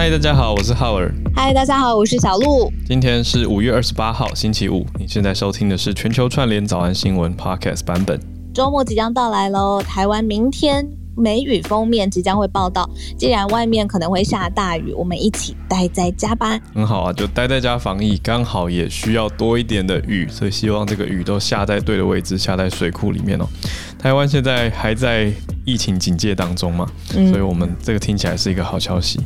嗨，大家好，我是浩尔。嗨，大家好，我是小鹿。今天是五月二十八号，星期五。你现在收听的是全球串联早安新闻 Podcast 版本。周末即将到来喽，台湾明天梅雨封面即将会报道。既然外面可能会下大雨，我们一起待在家吧。很好啊，就待在家防疫，刚好也需要多一点的雨，所以希望这个雨都下在对的位置，下在水库里面哦。台湾现在还在疫情警戒当中嘛，嗯，所以我们这个听起来是一个好消息。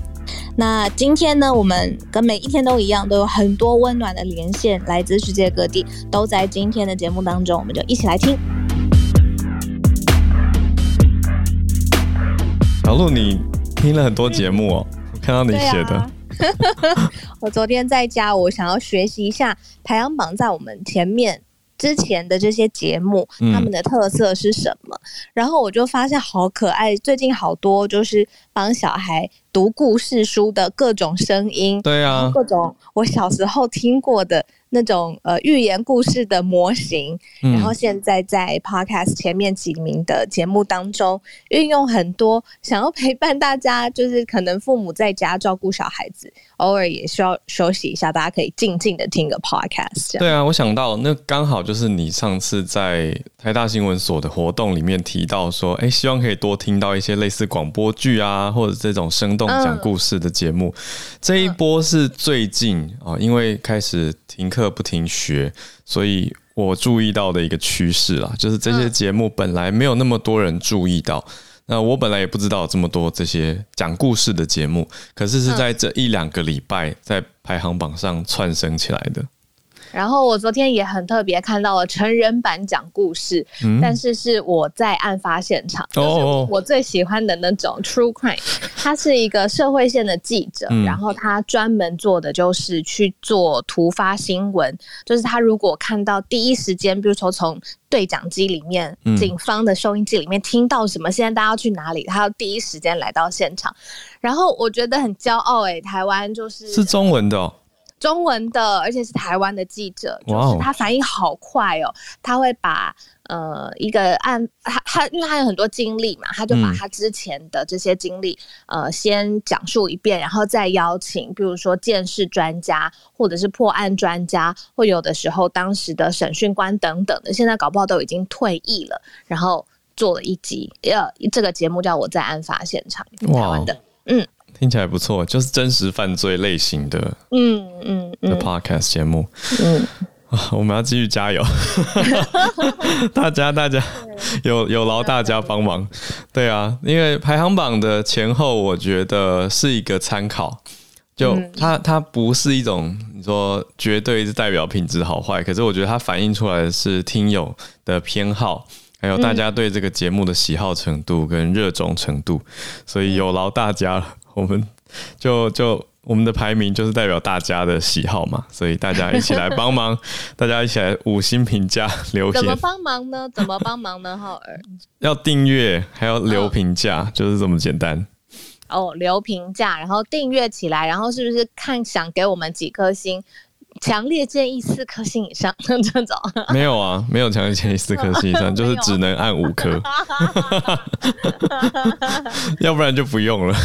那今天呢，我们跟每一天都一样，都有很多温暖的连线，来自世界各地，都在今天的节目当中，我们就一起来听。小鹿，你听了很多节目哦，我看到你写的。啊、我昨天在家，我想要学习一下排行榜在我们前面。之前的这些节目，他们的特色是什么？嗯、然后我就发现好可爱，最近好多就是帮小孩读故事书的各种声音，对啊，各种我小时候听过的。那种呃寓言故事的模型，然后现在在 Podcast 前面几名的节目当中，运用很多想要陪伴大家，就是可能父母在家照顾小孩子，偶尔也需要休息一下，大家可以静静的听个 Podcast。对啊，我想到那刚好就是你上次在台大新闻所的活动里面提到说，哎，希望可以多听到一些类似广播剧啊，或者这种生动讲故事的节目。嗯、这一波是最近啊、哦，因为开始停课。不停学，所以我注意到的一个趋势啦，就是这些节目本来没有那么多人注意到，那我本来也不知道这么多这些讲故事的节目，可是是在这一两个礼拜在排行榜上窜升起来的。然后我昨天也很特别看到了成人版讲故事，嗯、但是是我在案发现场，就是我最喜欢的那种 true crime。他是一个社会线的记者，嗯、然后他专门做的就是去做突发新闻，就是他如果看到第一时间，比如说从对讲机里面、嗯、警方的收音机里面听到什么，现在大家要去哪里，他要第一时间来到现场。然后我觉得很骄傲哎、欸，台湾就是是中文的、哦。中文的，而且是台湾的记者，就是他反应好快哦。他会把呃一个案，他他因为他有很多经历嘛，他就把他之前的这些经历呃先讲述一遍，然后再邀请，比如说鉴识专家，或者是破案专家，或有的时候当时的审讯官等等的，现在搞不好都已经退役了，然后做了一集，呃，这个节目叫我在案发现场，台湾的，嗯。听起来不错，就是真实犯罪类型的，嗯嗯，嗯。的 podcast 节目，嗯，我们要继续加油，大家大家有有劳大家帮忙，对啊，因为排行榜的前后，我觉得是一个参考，就它它不是一种你说绝对是代表品质好坏，可是我觉得它反映出来的是听友的偏好，还有大家对这个节目的喜好程度跟热衷程度，所以有劳大家了。我们就就我们的排名就是代表大家的喜好嘛，所以大家一起来帮忙，大家一起来五星评价留言。怎么帮忙呢？怎么帮忙呢？浩尔要订阅，还要留评价，哦、就是这么简单。哦，留评价，然后订阅起来，然后是不是看想给我们几颗星？强烈建议四颗星以上 这种，没有啊，没有强烈建议四颗星以上，就是只能按五颗，要不然就不用了。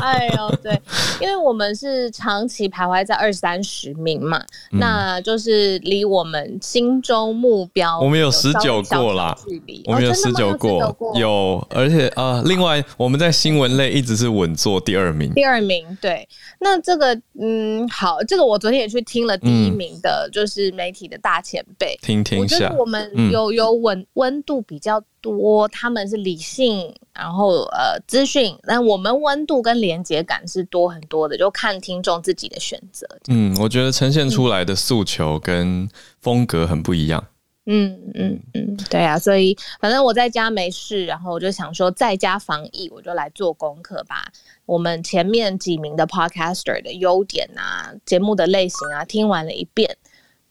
哎呦，对，因为我们是长期徘徊在二三十名嘛，嗯、那就是离我们心中目标，我们有十九过啦，我们有十九过，有，而且啊、呃，另外我们在新闻类一直是稳坐第二名，第二名，对，那这个嗯，好，这个我昨天也去听了。第一名的就是媒体的大前辈，听听下。我觉得我们有有温温度比较多，他们是理性，然后呃资讯，但我们温度跟连接感是多很多的，就看听众自己的选择。嗯，我觉得呈现出来的诉求跟风格很不一样。嗯嗯嗯，对啊，所以反正我在家没事，然后我就想说在家防疫，我就来做功课吧。我们前面几名的 podcaster 的优点啊，节目的类型啊，听完了一遍，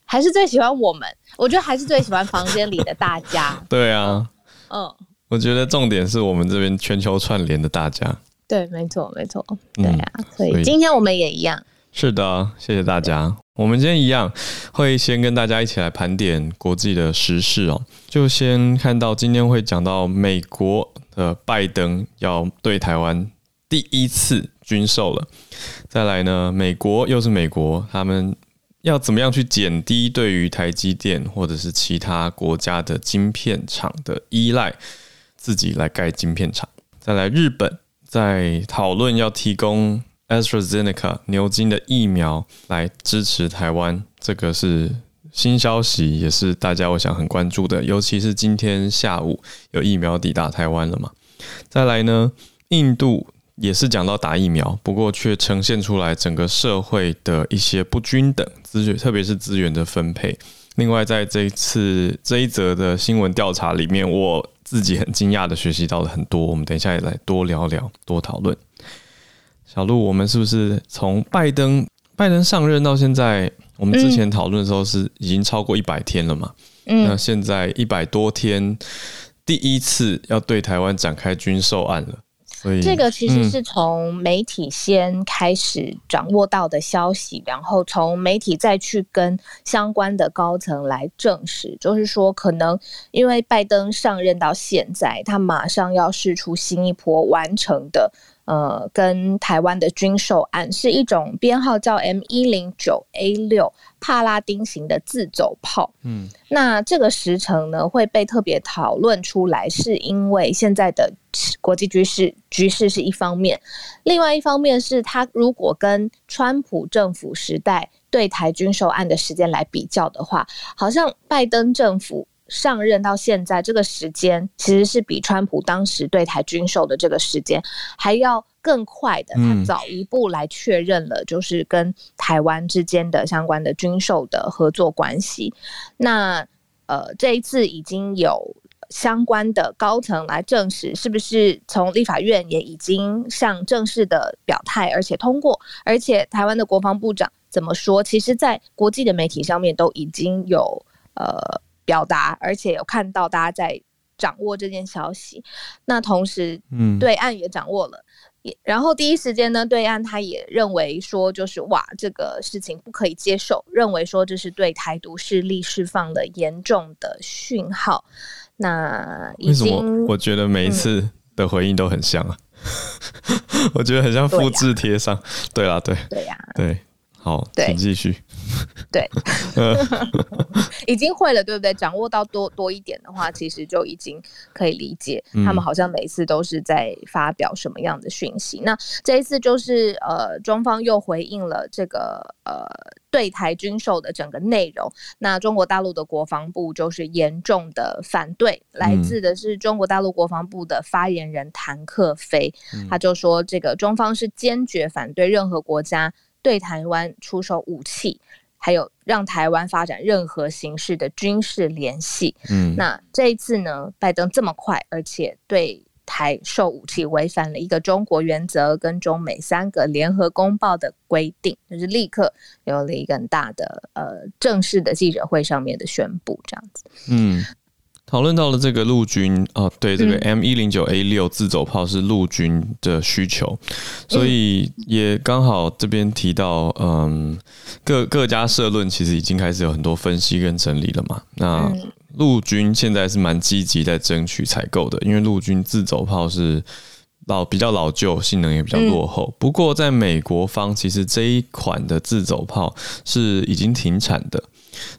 还是最喜欢我们。我觉得还是最喜欢房间里的大家。对啊，嗯，我觉得重点是我们这边全球串联的大家。对，没错，没错，对啊，嗯，所以今天我们也一样。是的，谢谢大家。我们今天一样会先跟大家一起来盘点国际的时事哦。就先看到今天会讲到美国的拜登要对台湾第一次军售了。再来呢，美国又是美国，他们要怎么样去减低对于台积电或者是其他国家的晶片厂的依赖，自己来盖晶片厂。再来，日本在讨论要提供 AstraZeneca 牛津的疫苗来支持台湾，这个是新消息，也是大家我想很关注的。尤其是今天下午有疫苗抵达台湾了嘛。再来呢，印度也是讲到打疫苗，不过却呈现出来整个社会的一些不均等资源，特别是资源的分配。另外，在这一次这一则的新闻调查里面，我自己很惊讶的学习到了很多。我们等一下也来多聊聊，多讨论。小鹿，我们是不是从拜登拜登上任到现在，我们之前讨论的时候是已经超过一百天了嘛？嗯，那现在一百多天。第一次要对台湾展开军售案了，所以这个其实是从媒体先开始掌握到的消息，嗯、然后从媒体再去跟相关的高层来证实，就是说可能因为拜登上任到现在，他马上要试出新一波完成的。呃，跟台湾的军售案是一种编号叫 M 一零九 A 六帕拉丁型的自走炮。嗯，那这个时程呢会被特别讨论出来，是因为现在的国际局势局势是一方面，另外一方面是他如果跟川普政府时代对台军售案的时间来比较的话，好像拜登政府。上任到现在这个时间，其实是比川普当时对台军售的这个时间还要更快的。他早一步来确认了，就是跟台湾之间的相关的军售的合作关系。那呃，这一次已经有相关的高层来证实，是不是从立法院也已经向正式的表态，而且通过，而且台湾的国防部长怎么说？其实，在国际的媒体上面都已经有呃。表达，而且有看到大家在掌握这件消息，那同时，嗯，对岸也掌握了，也、嗯、然后第一时间呢，对岸他也认为说，就是哇，这个事情不可以接受，认为说这是对台独势力释放了严重的讯号。那为什么？我觉得每一次的回应都很像啊，嗯、我觉得很像复制贴上。对啊，对，对呀，对。好，请继续。对，已经会了，对不对？掌握到多多一点的话，其实就已经可以理解他们好像每次都是在发表什么样的讯息。嗯、那这一次就是呃，中方又回应了这个呃对台军售的整个内容。那中国大陆的国防部就是严重的反对，嗯、来自的是中国大陆国防部的发言人谭克飞，嗯、他就说这个中方是坚决反对任何国家。对台湾出售武器，还有让台湾发展任何形式的军事联系。嗯，那这一次呢，拜登这么快，而且对台售武器违反了一个中国原则跟中美三个联合公报的规定，就是立刻有了一个很大的呃正式的记者会上面的宣布，这样子。嗯。讨论到了这个陆军哦，对，这个 M 一零九 A 六自走炮是陆军的需求，所以也刚好这边提到，嗯，各各家社论其实已经开始有很多分析跟整理了嘛。那陆军现在是蛮积极在争取采购的，因为陆军自走炮是老比较老旧，性能也比较落后。不过在美国方，其实这一款的自走炮是已经停产的。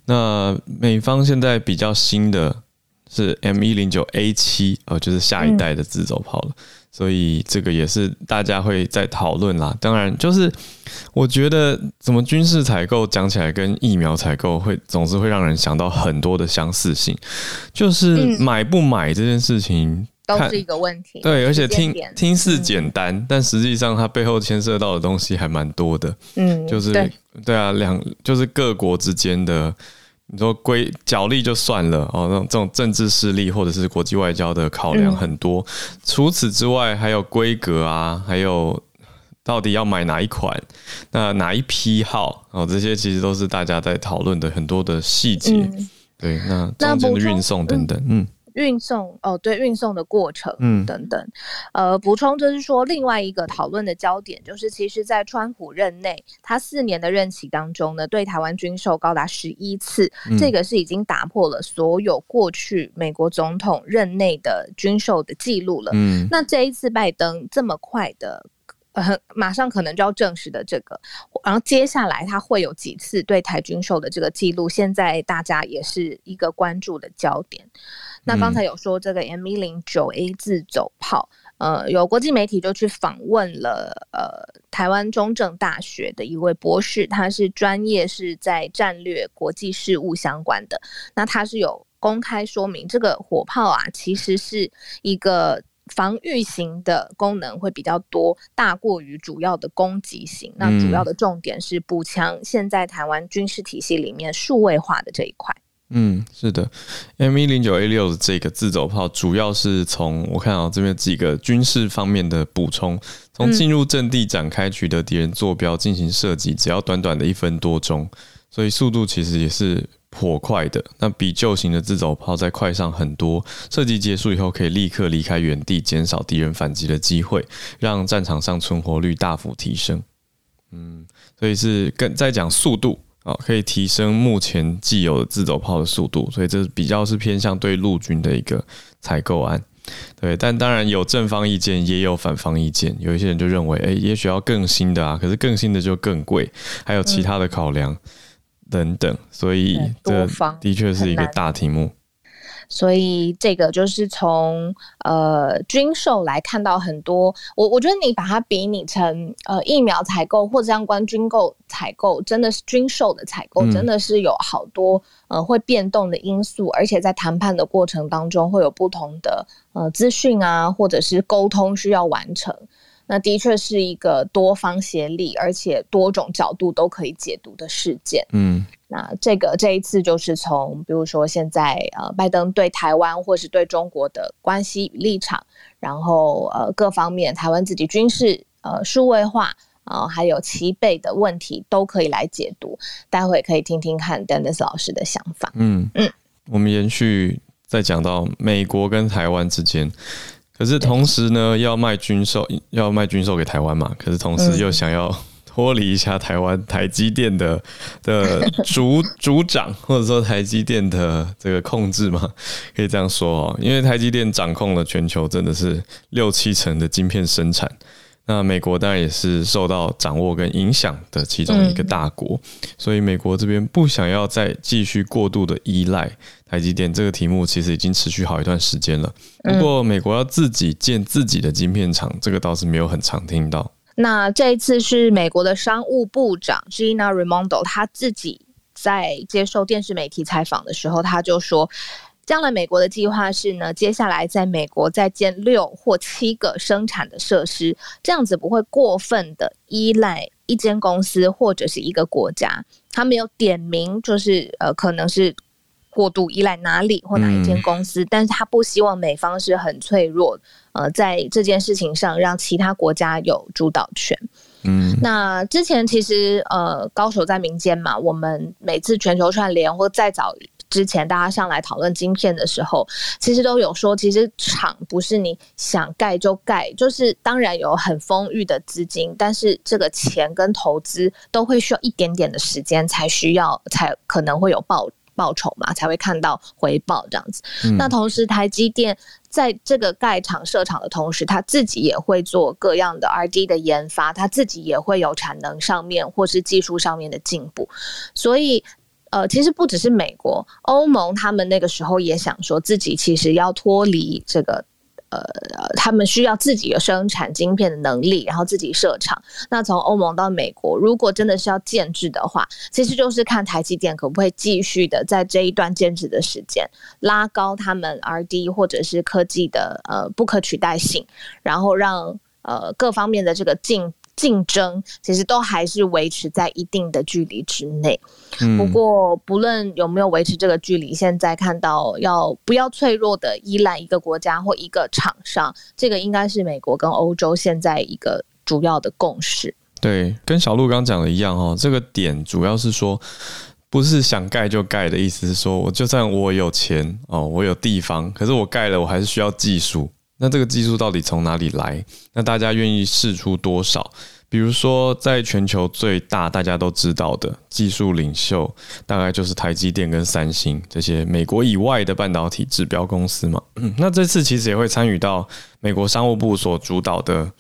那美方现在比较新的。是 M 一零九 A 七哦，就是下一代的自走炮了，嗯、所以这个也是大家会在讨论啦。当然，就是我觉得怎么军事采购讲起来跟疫苗采购会总是会让人想到很多的相似性，就是买不买这件事情都是一个问题。对，而且听听似简单，但实际上它背后牵涉到的东西还蛮多的。嗯，就是对，对啊，两就是各国之间的。你说规角力就算了哦，那种这种政治势力或者是国际外交的考量很多。嗯、除此之外，还有规格啊，还有到底要买哪一款，那哪一批号哦，这些其实都是大家在讨论的很多的细节。嗯、对，那中间的运送等等，嗯。运送哦，对，运送的过程，嗯，等等，呃，补充就是说，另外一个讨论的焦点就是，其实，在川普任内，他四年的任期当中呢，对台湾军售高达十一次，嗯、这个是已经打破了所有过去美国总统任内的军售的记录了。嗯，那这一次拜登这么快的。很马上可能就要证实的这个，然后接下来他会有几次对台军售的这个记录，现在大家也是一个关注的焦点。那刚才有说这个 M 一零九 A 自走炮，呃，有国际媒体就去访问了呃台湾中正大学的一位博士，他是专业是在战略国际事务相关的，那他是有公开说明这个火炮啊，其实是一个。防御型的功能会比较多，大过于主要的攻击型。那主要的重点是补强现在台湾军事体系里面数位化的这一块。嗯，嗯是的，M 一零九 A 六的这个自走炮，主要是从我看到这边几个军事方面的补充，从进入阵地展开取得敌人坐标进行射击，只要短短的一分多钟，所以速度其实也是。颇快的，那比旧型的自走炮再快上很多。射击结束以后，可以立刻离开原地，减少敌人反击的机会，让战场上存活率大幅提升。嗯，所以是跟在讲速度啊，可以提升目前既有的自走炮的速度。所以这比较是偏向对陆军的一个采购案。对，但当然有正方意见，也有反方意见。有一些人就认为，哎，也许要更新的啊，可是更新的就更贵，还有其他的考量。嗯等等，所以这的确是一个大题目。所以这个就是从呃军售来看到很多，我我觉得你把它比拟成呃疫苗采购或者相关军购采购，真的是军售的采购，真的是有好多呃会变动的因素，而且在谈判的过程当中会有不同的呃资讯啊，或者是沟通需要完成。那的确是一个多方协力，而且多种角度都可以解读的事件。嗯，那这个这一次就是从，比如说现在呃，拜登对台湾或是对中国的关系与立场，然后呃各方面台湾自己军事呃数位化啊、呃，还有齐备的问题都可以来解读。待会可以听听看 Dennis 老师的想法。嗯嗯，我们延续再讲到美国跟台湾之间。可是同时呢，要卖军售，要卖军售给台湾嘛？可是同时又想要脱离一下台湾台积电的的主主掌，或者说台积电的这个控制嘛？可以这样说哦，因为台积电掌控了全球，真的是六七成的晶片生产。那美国当然也是受到掌握跟影响的其中一个大国，所以美国这边不想要再继续过度的依赖台积电。这个题目其实已经持续好一段时间了。不过美国要自己建自己的晶片厂，这个倒是没有很常听到。那这一次是美国的商务部长 Gina Raimondo，他自己在接受电视媒体采访的时候，他就说。将来美国的计划是呢，接下来在美国再建六或七个生产的设施，这样子不会过分的依赖一间公司或者是一个国家。他没有点名，就是呃，可能是过度依赖哪里或哪一间公司，嗯、但是他不希望美方是很脆弱，呃，在这件事情上让其他国家有主导权。嗯，那之前其实呃，高手在民间嘛，我们每次全球串联或再早。之前大家上来讨论晶片的时候，其实都有说，其实厂不是你想盖就盖，就是当然有很丰裕的资金，但是这个钱跟投资都会需要一点点的时间才需要，才可能会有报报酬嘛，才会看到回报这样子。嗯、那同时，台积电在这个盖厂设厂的同时，他自己也会做各样的 R&D 的研发，他自己也会有产能上面或是技术上面的进步，所以。呃，其实不只是美国，欧盟他们那个时候也想说自己其实要脱离这个，呃，他们需要自己有生产晶片的能力，然后自己设厂。那从欧盟到美国，如果真的是要建制的话，其实就是看台积电可不可以继续的在这一段建制的时间拉高他们 R&D 或者是科技的呃不可取代性，然后让呃各方面的这个进。竞争其实都还是维持在一定的距离之内。不过，不论有没有维持这个距离，现在看到要不要脆弱的依赖一个国家或一个厂商，这个应该是美国跟欧洲现在一个主要的共识。对，跟小鹿刚讲的一样哦，这个点主要是说，不是想盖就盖的意思，是说我就算我有钱哦，我有地方，可是我盖了，我还是需要技术。那这个技术到底从哪里来？那大家愿意试出多少？比如说，在全球最大大家都知道的技术领袖，大概就是台积电跟三星这些美国以外的半导体指标公司嘛。那这次其实也会参与到美国商务部所主导的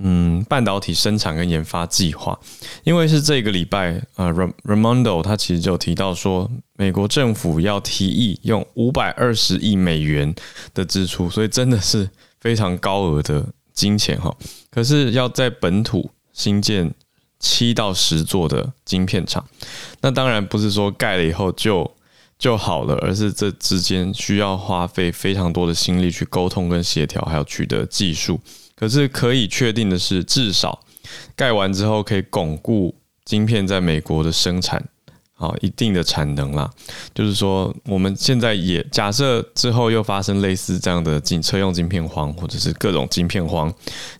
嗯半导体生产跟研发计划，因为是这个礼拜啊、呃、，Ramondo 他其实就提到说，美国政府要提议用五百二十亿美元的支出，所以真的是非常高额的金钱哈。可是要在本土新建七到十座的晶片厂，那当然不是说盖了以后就就好了，而是这之间需要花费非常多的心力去沟通跟协调，还要取得技术。可是可以确定的是，至少盖完之后可以巩固晶片在美国的生产，好一定的产能啦。就是说，我们现在也假设之后又发生类似这样的晶车用晶片荒，或者是各种晶片荒，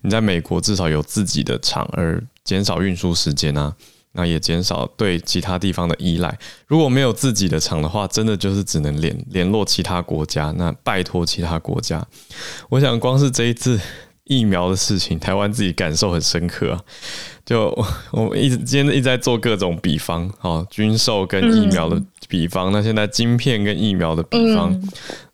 你在美国至少有自己的厂而。减少运输时间啊，那也减少对其他地方的依赖。如果没有自己的厂的话，真的就是只能联联络其他国家，那拜托其他国家。我想光是这一次疫苗的事情，台湾自己感受很深刻啊。就我 们一直今天一直在做各种比方，哦，军售跟疫苗的比方，嗯、那现在晶片跟疫苗的比方，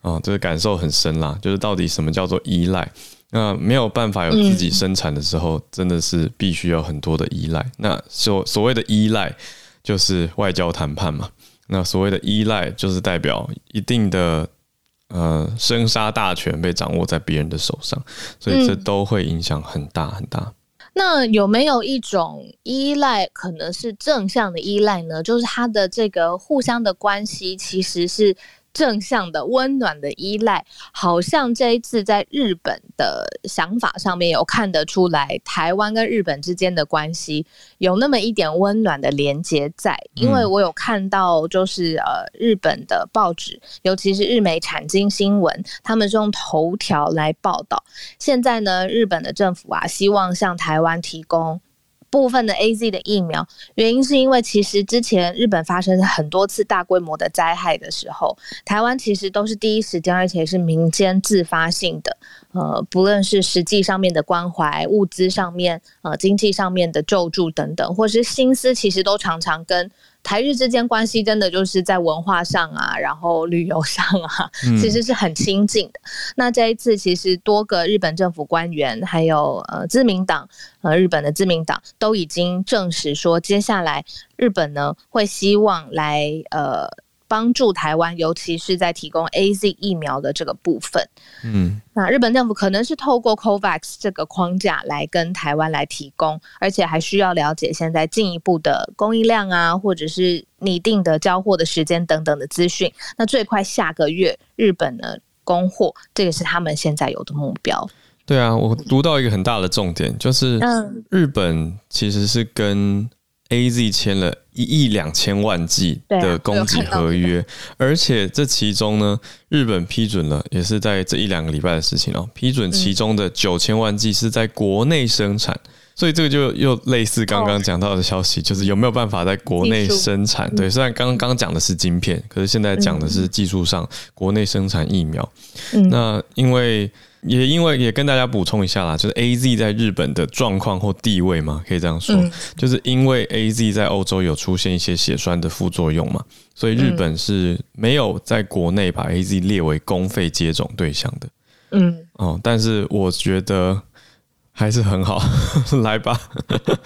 啊、哦，这个感受很深啦。就是到底什么叫做依赖？那没有办法有自己生产的时候，真的是必须有很多的依赖。那所所谓的依赖，就是外交谈判嘛。那所谓的依赖，就是代表一定的呃生杀大权被掌握在别人的手上，所以这都会影响很大很大。那有没有一种依赖可能是正向的依赖呢？就是他的这个互相的关系其实是。正向的温暖的依赖，好像这一次在日本的想法上面有看得出来，台湾跟日本之间的关系有那么一点温暖的连接在。因为我有看到，就是呃日本的报纸，尤其是日媒产经新闻，他们是用头条来报道。现在呢，日本的政府啊，希望向台湾提供。部分的 AZ 的疫苗，原因是因为其实之前日本发生很多次大规模的灾害的时候，台湾其实都是第一时间，而且是民间自发性的，呃，不论是实际上面的关怀、物资上面、呃，经济上面的救助等等，或是心思，其实都常常跟。台日之间关系真的就是在文化上啊，然后旅游上啊，其实是很亲近的。嗯、那这一次，其实多个日本政府官员，还有呃自民党，呃日本的自民党都已经证实说，接下来日本呢会希望来呃。帮助台湾，尤其是在提供 AZ 疫苗的这个部分。嗯，那日本政府可能是透过 COVAX 这个框架来跟台湾来提供，而且还需要了解现在进一步的供应量啊，或者是拟定的交货的时间等等的资讯。那最快下个月日本呢供货，这个是他们现在有的目标。对啊，我读到一个很大的重点，就是日本其实是跟 AZ 签了一亿两千万剂的供给合约，而且这其中呢，日本批准了，也是在这一两个礼拜的事情哦。批准其中的九千万剂是在国内生产，所以这个就又类似刚刚讲到的消息，就是有没有办法在国内生产？对，虽然刚刚讲的是晶片，可是现在讲的是技术上国内生产疫苗。那因为。也因为也跟大家补充一下啦，就是 A Z 在日本的状况或地位嘛，可以这样说，嗯、就是因为 A Z 在欧洲有出现一些血栓的副作用嘛，所以日本是没有在国内把 A Z 列为公费接种对象的。嗯，哦，但是我觉得。还是很好，来吧。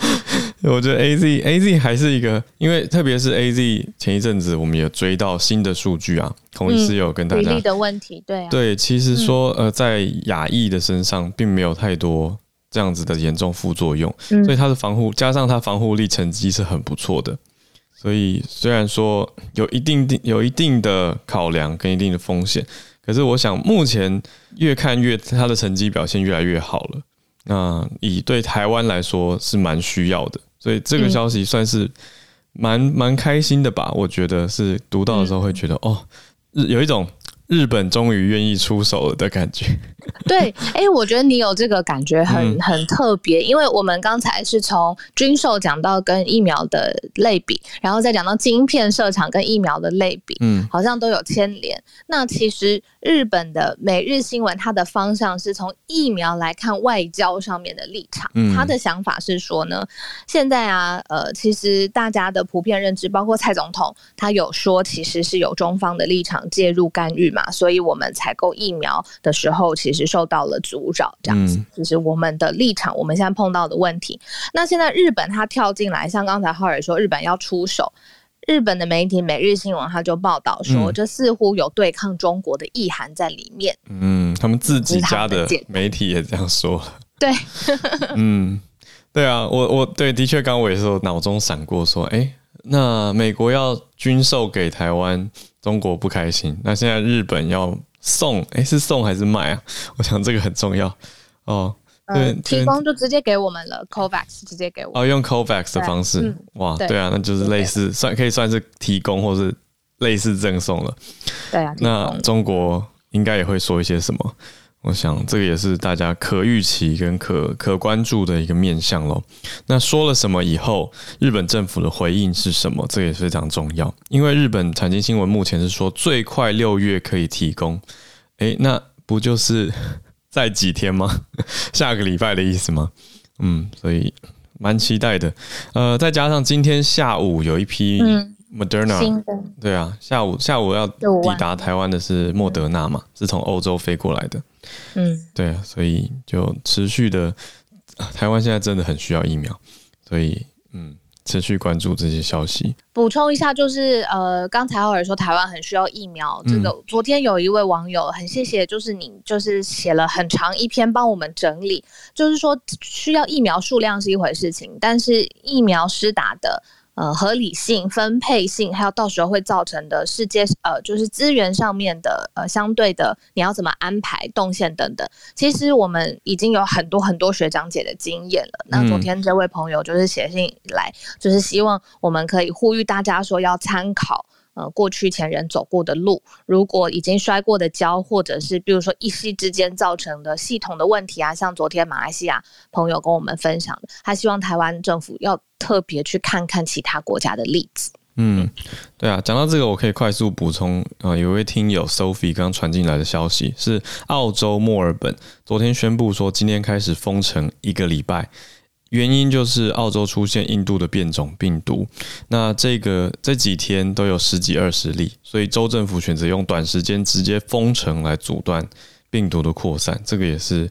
我觉得 A Z A Z 还是一个，因为特别是 A Z 前一阵子我们有追到新的数据啊，孔医师有跟大家比例的问题，对、啊、对，其实说呃，在亚裔的身上并没有太多这样子的严重副作用，嗯、所以它的防护加上它防护力成绩是很不错的。所以虽然说有一定有一定的考量跟一定的风险，可是我想目前越看越它的成绩表现越来越好了。那以对台湾来说是蛮需要的，所以这个消息算是蛮蛮开心的吧？我觉得是读到的时候会觉得哦，有一种。日本终于愿意出手了的感觉。对，哎、欸，我觉得你有这个感觉很很特别，因为我们刚才是从军售讲到跟疫苗的类比，然后再讲到晶片设厂跟疫苗的类比，嗯，好像都有牵连。那其实日本的每日新闻，它的方向是从疫苗来看外交上面的立场。嗯，他的想法是说呢，现在啊，呃，其实大家的普遍认知，包括蔡总统，他有说其实是有中方的立场介入干预嘛。嘛，所以我们采购疫苗的时候其实受到了阻扰，这样子，就、嗯、是我们的立场。我们现在碰到的问题，那现在日本他跳进来，像刚才浩尔说，日本要出手。日本的媒体《每日新闻》他就报道说，嗯、这似乎有对抗中国的意涵在里面。嗯，他们自己家的媒体也这样说了。对，嗯，对啊，我我对的确，刚刚我也是脑中闪过说，哎、欸，那美国要军售给台湾，中国不开心。那现在日本要送，哎、欸，是送还是卖啊？我想这个很重要哦。对，提供就直接给我们了，COVAX 直接给我们。哦，用 COVAX 的方式，嗯、哇，对，对啊，那就是类似算可以算是提供，或是类似赠送了。对啊，那中国应该也会说一些什么？我想这个也是大家可预期跟可可关注的一个面向喽。那说了什么以后，日本政府的回应是什么？这个也非常重要，因为日本产经新闻目前是说最快六月可以提供。诶，那不就是？在几天吗？下个礼拜的意思吗？嗯，所以蛮期待的。呃，再加上今天下午有一批 Moderna，嗯，对啊，下午下午要抵达台湾的是莫德纳嘛，是从欧洲飞过来的。嗯，对啊，所以就持续的，台湾现在真的很需要疫苗，所以嗯。持续关注这些消息。补充一下，就是呃，刚才浩尔说台湾很需要疫苗，这个、嗯、昨天有一位网友很谢谢，就是你就是写了很长一篇帮我们整理，就是说需要疫苗数量是一回事情，但是疫苗施打的。呃，合理性、分配性，还有到时候会造成的世界呃，就是资源上面的呃相对的，你要怎么安排动线等等。其实我们已经有很多很多学长姐的经验了。那昨天这位朋友就是写信来，就是希望我们可以呼吁大家说要参考。呃，过去前人走过的路，如果已经摔过的跤，或者是比如说一夕之间造成的系统的问题啊，像昨天马来西亚朋友跟我们分享的，他希望台湾政府要特别去看看其他国家的例子。嗯，对啊，讲到这个，我可以快速补充，呃，有一位听友 Sophie 刚传进来的消息是，澳洲墨尔本昨天宣布说，今天开始封城一个礼拜。原因就是澳洲出现印度的变种病毒，那这个这几天都有十几二十例，所以州政府选择用短时间直接封城来阻断病毒的扩散。这个也是，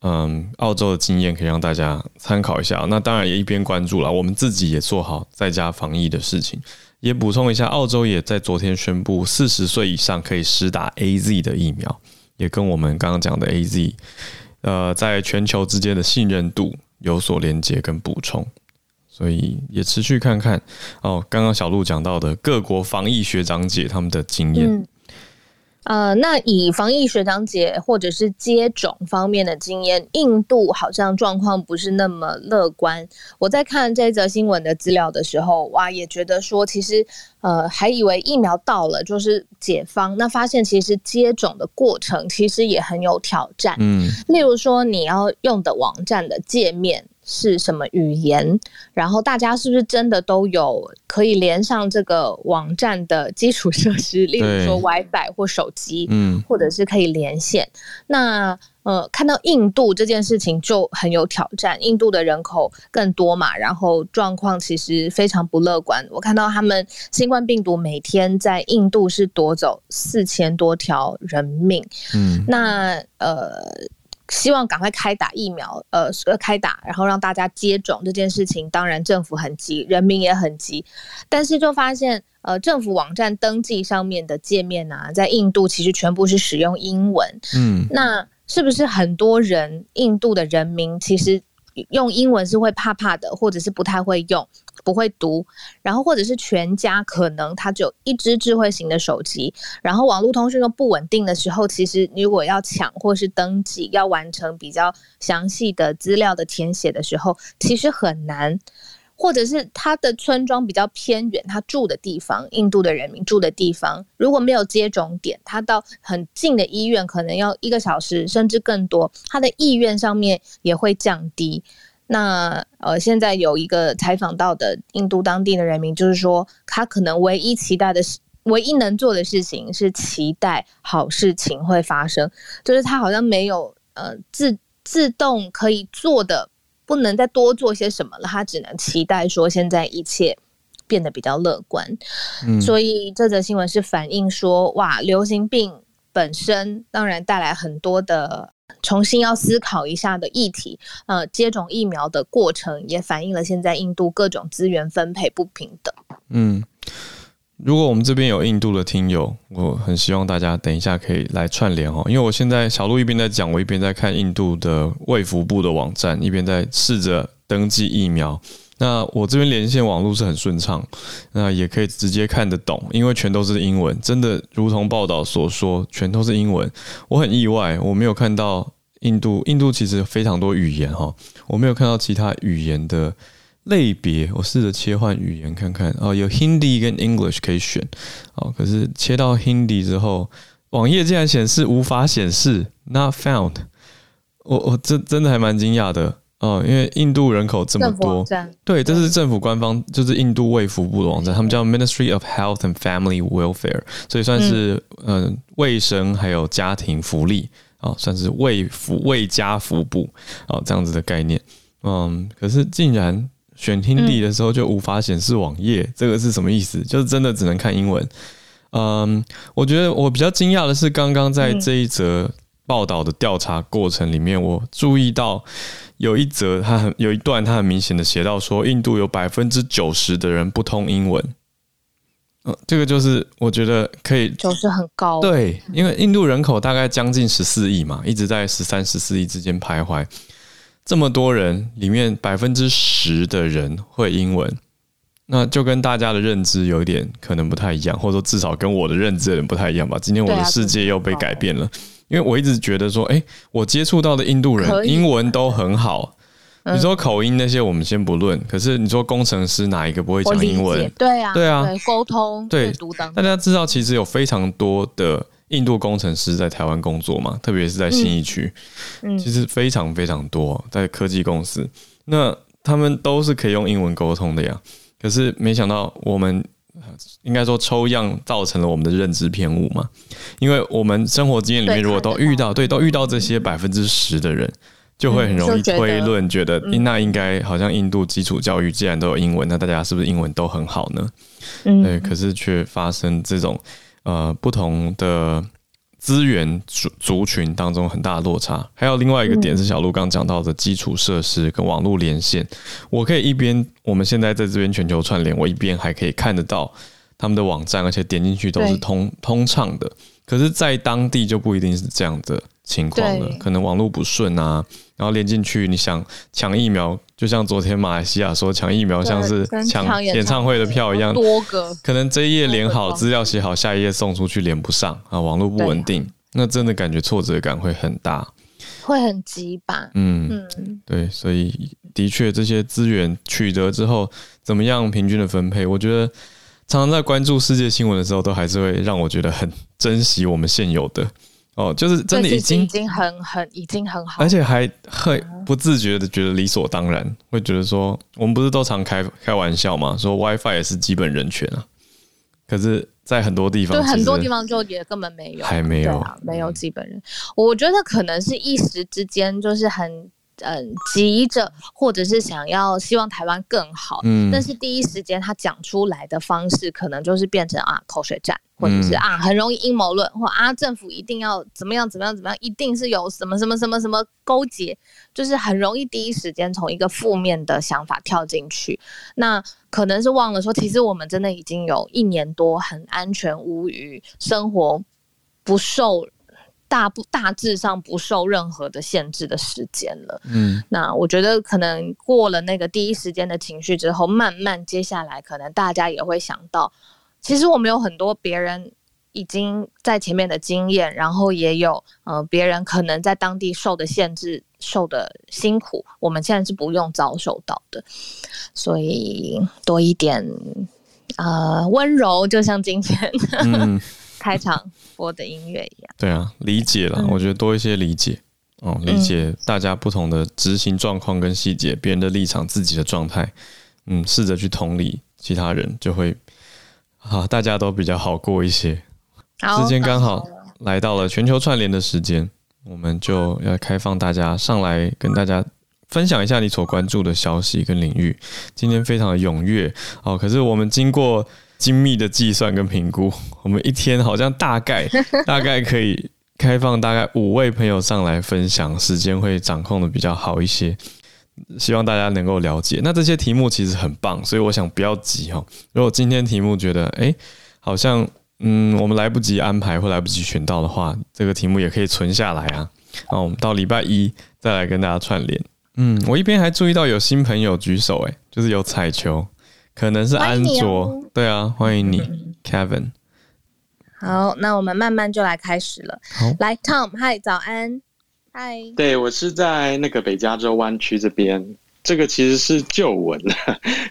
嗯，澳洲的经验可以让大家参考一下。那当然也一边关注了，我们自己也做好在家防疫的事情。也补充一下，澳洲也在昨天宣布，四十岁以上可以施打 AZ 的疫苗，也跟我们刚刚讲的 AZ，呃，在全球之间的信任度。有所连接跟补充，所以也持续看看哦。刚刚小鹿讲到的各国防疫学长姐他们的经验。呃，那以防疫学长姐或者是接种方面的经验，印度好像状况不是那么乐观。我在看这则新闻的资料的时候，哇，也觉得说，其实呃，还以为疫苗到了就是解方，那发现其实接种的过程其实也很有挑战。嗯，例如说你要用的网站的界面。是什么语言？然后大家是不是真的都有可以连上这个网站的基础设施，例如说 WiFi 或手机，嗯，或者是可以连线？那呃，看到印度这件事情就很有挑战。印度的人口更多嘛，然后状况其实非常不乐观。我看到他们新冠病毒每天在印度是夺走四千多条人命，嗯，那呃。希望赶快开打疫苗，呃，开打，然后让大家接种这件事情，当然政府很急，人民也很急，但是就发现，呃，政府网站登记上面的界面啊，在印度其实全部是使用英文，嗯，那是不是很多人印度的人民其实用英文是会怕怕的，或者是不太会用？不会读，然后或者是全家可能他只有一只智慧型的手机，然后网络通讯又不稳定的时候，其实如果要抢或是登记，要完成比较详细的资料的填写的时候，其实很难。或者是他的村庄比较偏远，他住的地方，印度的人民住的地方，如果没有接种点，他到很近的医院可能要一个小时甚至更多，他的意愿上面也会降低。那呃，现在有一个采访到的印度当地的人民，就是说他可能唯一期待的是，唯一能做的事情是期待好事情会发生，就是他好像没有呃自自动可以做的，不能再多做些什么了，他只能期待说现在一切变得比较乐观。嗯，所以这则新闻是反映说，哇，流行病本身当然带来很多的重新要思考一下的议题。呃，接种疫苗的过程也反映了现在印度各种资源分配不平等。嗯。如果我们这边有印度的听友，我很希望大家等一下可以来串联哦，因为我现在小路一边在讲，我一边在看印度的卫福部的网站，一边在试着登记疫苗。那我这边连线网络是很顺畅，那也可以直接看得懂，因为全都是英文，真的如同报道所说，全都是英文。我很意外，我没有看到印度，印度其实非常多语言哈，我没有看到其他语言的。类别，我试着切换语言看看哦，有 Hindi 跟 English 可以选哦。可是切到 Hindi 之后，网页竟然显示无法显示，Not found。我我真真的还蛮惊讶的哦，因为印度人口这么多，对，这是政府官方，就是印度卫福部的网站，他们叫 Ministry of Health and Family Welfare，所以算是嗯卫生还有家庭福利啊，算是卫福卫家福部啊这样子的概念。嗯，可是竟然。选 Hindi 的时候就无法显示网页，嗯，这个是什么意思？就是真的只能看英文。嗯，我觉得我比较惊讶的是，刚刚在这一则报道的调查过程里面，我注意到有一则，他很有一段，他很明显的写到说，印度有百分之九十的人不通英文。嗯，这个就是我觉得可以，九十很高。对，因为印度人口大概将近十四亿嘛，一直在十三、十四亿之间徘徊。这么多人里面，百分之十的人会英文，那就跟大家的认知有一点可能不太一样，或者说至少跟我的认知有点不太一样吧。今天我的世界又被改变了，因为我一直觉得说，哎，我接触到的印度人英文都很好。你说口音那些我们先不论，可是你说工程师哪一个不会讲英文？对啊，对啊，沟通对，大家知道其实有非常多的。印度工程师在台湾工作嘛，特别是在新义区，嗯，其实非常非常多在科技公司，那他们都是可以用英文沟通的呀。可是没想到我们应该说抽样造成了我们的认知偏误嘛，因为我们生活经验里面如果都遇到，对，都遇到这些百分之十的人，就会很容易推论，觉得那应该好像印度基础教育既然都有英文，那大家是不是英文都很好呢？对，可是却发生这种。呃，不同的资源族族群当中很大的落差，还有另外一个点是小鹿刚讲到的基础设施跟网络连线，我可以一边我们现在在这边全球串联，我一边还可以看得到他们的网站，而且点进去都是通通畅的。可是，在当地就不一定是这样的情况了，可能网络不顺啊，然后连进去，你想抢疫苗，就像昨天马来西亚说抢疫苗像是抢演唱会的票一样，多个可能这一页连好资料写好，下一页送出去连不上啊，网络不稳定，那真的感觉挫折感会很大，会很急吧？嗯嗯，对，所以的确这些资源取得之后，怎么样平均的分配，我觉得。常常在关注世界新闻的时候，都还是会让我觉得很 珍惜我们现有的哦，就是真的已经已经很很已经很好，而且还会不自觉的觉得理所当然，会觉得说我们不是都常开开玩笑吗？说 WiFi 也是基本人权啊，可是，在很多地方，对很多地方就也根本没有，还没有，啊、没有基本人。我觉得可能是一时之间，就是很。嗯，急着或者是想要希望台湾更好，嗯，但是第一时间他讲出来的方式，可能就是变成啊口水战，或者是啊很容易阴谋论，或啊政府一定要怎么样怎么样怎么样，一定是有什么什么什么什么勾结，就是很容易第一时间从一个负面的想法跳进去，那可能是忘了说，其实我们真的已经有一年多很安全无虞，生活不受。大不大致上不受任何的限制的时间了，嗯，那我觉得可能过了那个第一时间的情绪之后，慢慢接下来可能大家也会想到，其实我们有很多别人已经在前面的经验，然后也有呃别人可能在当地受的限制、受的辛苦，我们现在是不用遭受到的，所以多一点呃温柔，就像今天。嗯。开场播的音乐一样，对啊，理解了，嗯，我觉得多一些理解哦，理解大家不同的执行状况跟细节，别人的立场、自己的状态，嗯，试着去同理其他人，就会啊，大家都比较好过一些。时间刚好来到了全球串联的时间，我们就要开放大家上来跟大家分享一下你所关注的消息跟领域。今天非常的踊跃哦，可是我们经过精密的计算跟评估，我们一天好像大概 大概可以开放大概五位朋友上来分享，时间会掌控的比较好一些。希望大家能够了解。那这些题目其实很棒，所以我想不要急哈。如果今天题目觉得哎，好像嗯我们来不及安排或来不及选到的话，这个题目也可以存下来啊。好，我们到礼拜一再来跟大家串联。嗯，我一边还注意到有新朋友举手，哎，就是有彩球，可能是安卓。哦、对啊，欢迎你、嗯、，Kevin。好，那我们慢慢就来开始了。好，来，Tom，嗨，早安，嗨。对，我是在那个北加州湾区这边，这个其实是旧闻，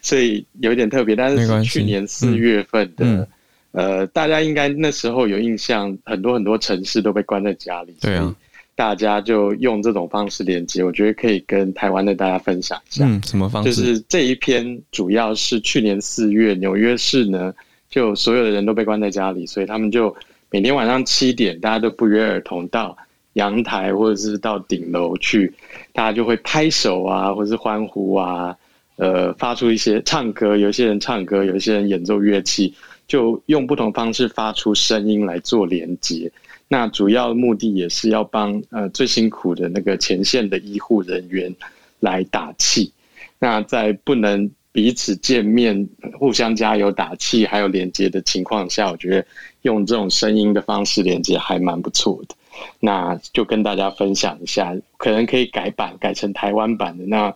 所以有点特别。但是是去年四月份的，呃，大家应该那时候有印象，很多很多城市都被关在家里。对啊。大家就用这种方式连接，我觉得可以跟台湾的大家分享一下。嗯，什么方式？就是这一篇主要是去年四月纽约市呢，就所有的人都被关在家里，所以他们就每天晚上七点，大家都不约而同到阳台或者是到顶楼去，大家就会拍手啊，或者是欢呼啊，呃，发出一些唱歌，有些人唱歌，有些人演奏乐器，就用不同方式发出声音来做连接。那主要目的也是要帮呃最辛苦的那个前线的医护人员来打气。那在不能彼此见面、互相加油打气，还有连接的情况下，我觉得用这种声音的方式连接还蛮不错的。那就跟大家分享一下，可能可以改版改成台湾版的。那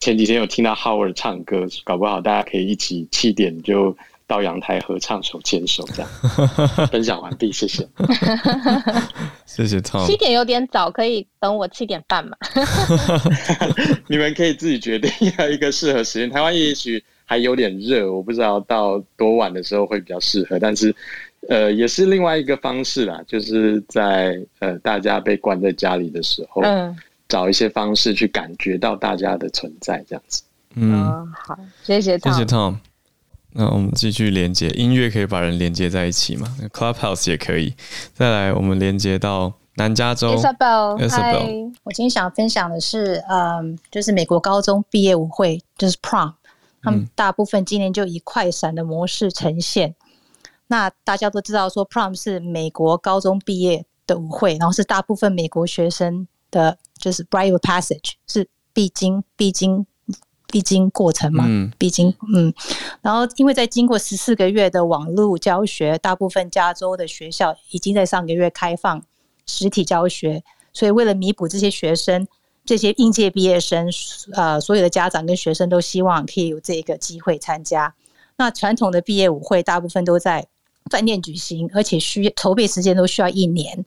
前几天有听到 Howard 唱歌，搞不好大家可以一起七点就。到阳台合唱手牵手这样，分享完毕，谢谢，谢谢 Tom。七点有点早，可以等我七点半嘛？你们可以自己决定一个适合时间。台湾也许还有点热，我不知道到多晚的时候会比较适合，但是呃，也是另外一个方式啦，就是在呃大家被关在家里的时候，嗯，找一些方式去感觉到大家的存在，这样子。嗯，好，谢谢 Tom，谢谢 Tom。那我们继续连接音乐，可以把人连接在一起嘛？Clubhouse 也可以。再来，我们连接到南加州。Isabel，Isabel，我今天想分享的是，嗯，就是美国高中毕业舞会，就是 Prom，他们大部分今年就以快闪的模式呈现。嗯、那大家都知道，说 Prom 是美国高中毕业的舞会，然后是大部分美国学生的，就是 of Passage，是必经必经。必经过程嘛，嗯必经嗯，然后因为在经过十四个月的网络教学，大部分加州的学校已经在上个月开放实体教学，所以为了弥补这些学生，这些应届毕业生，呃，所有的家长跟学生都希望可以有这个机会参加。那传统的毕业舞会大部分都在饭店举行，而且需筹备时间都需要一年。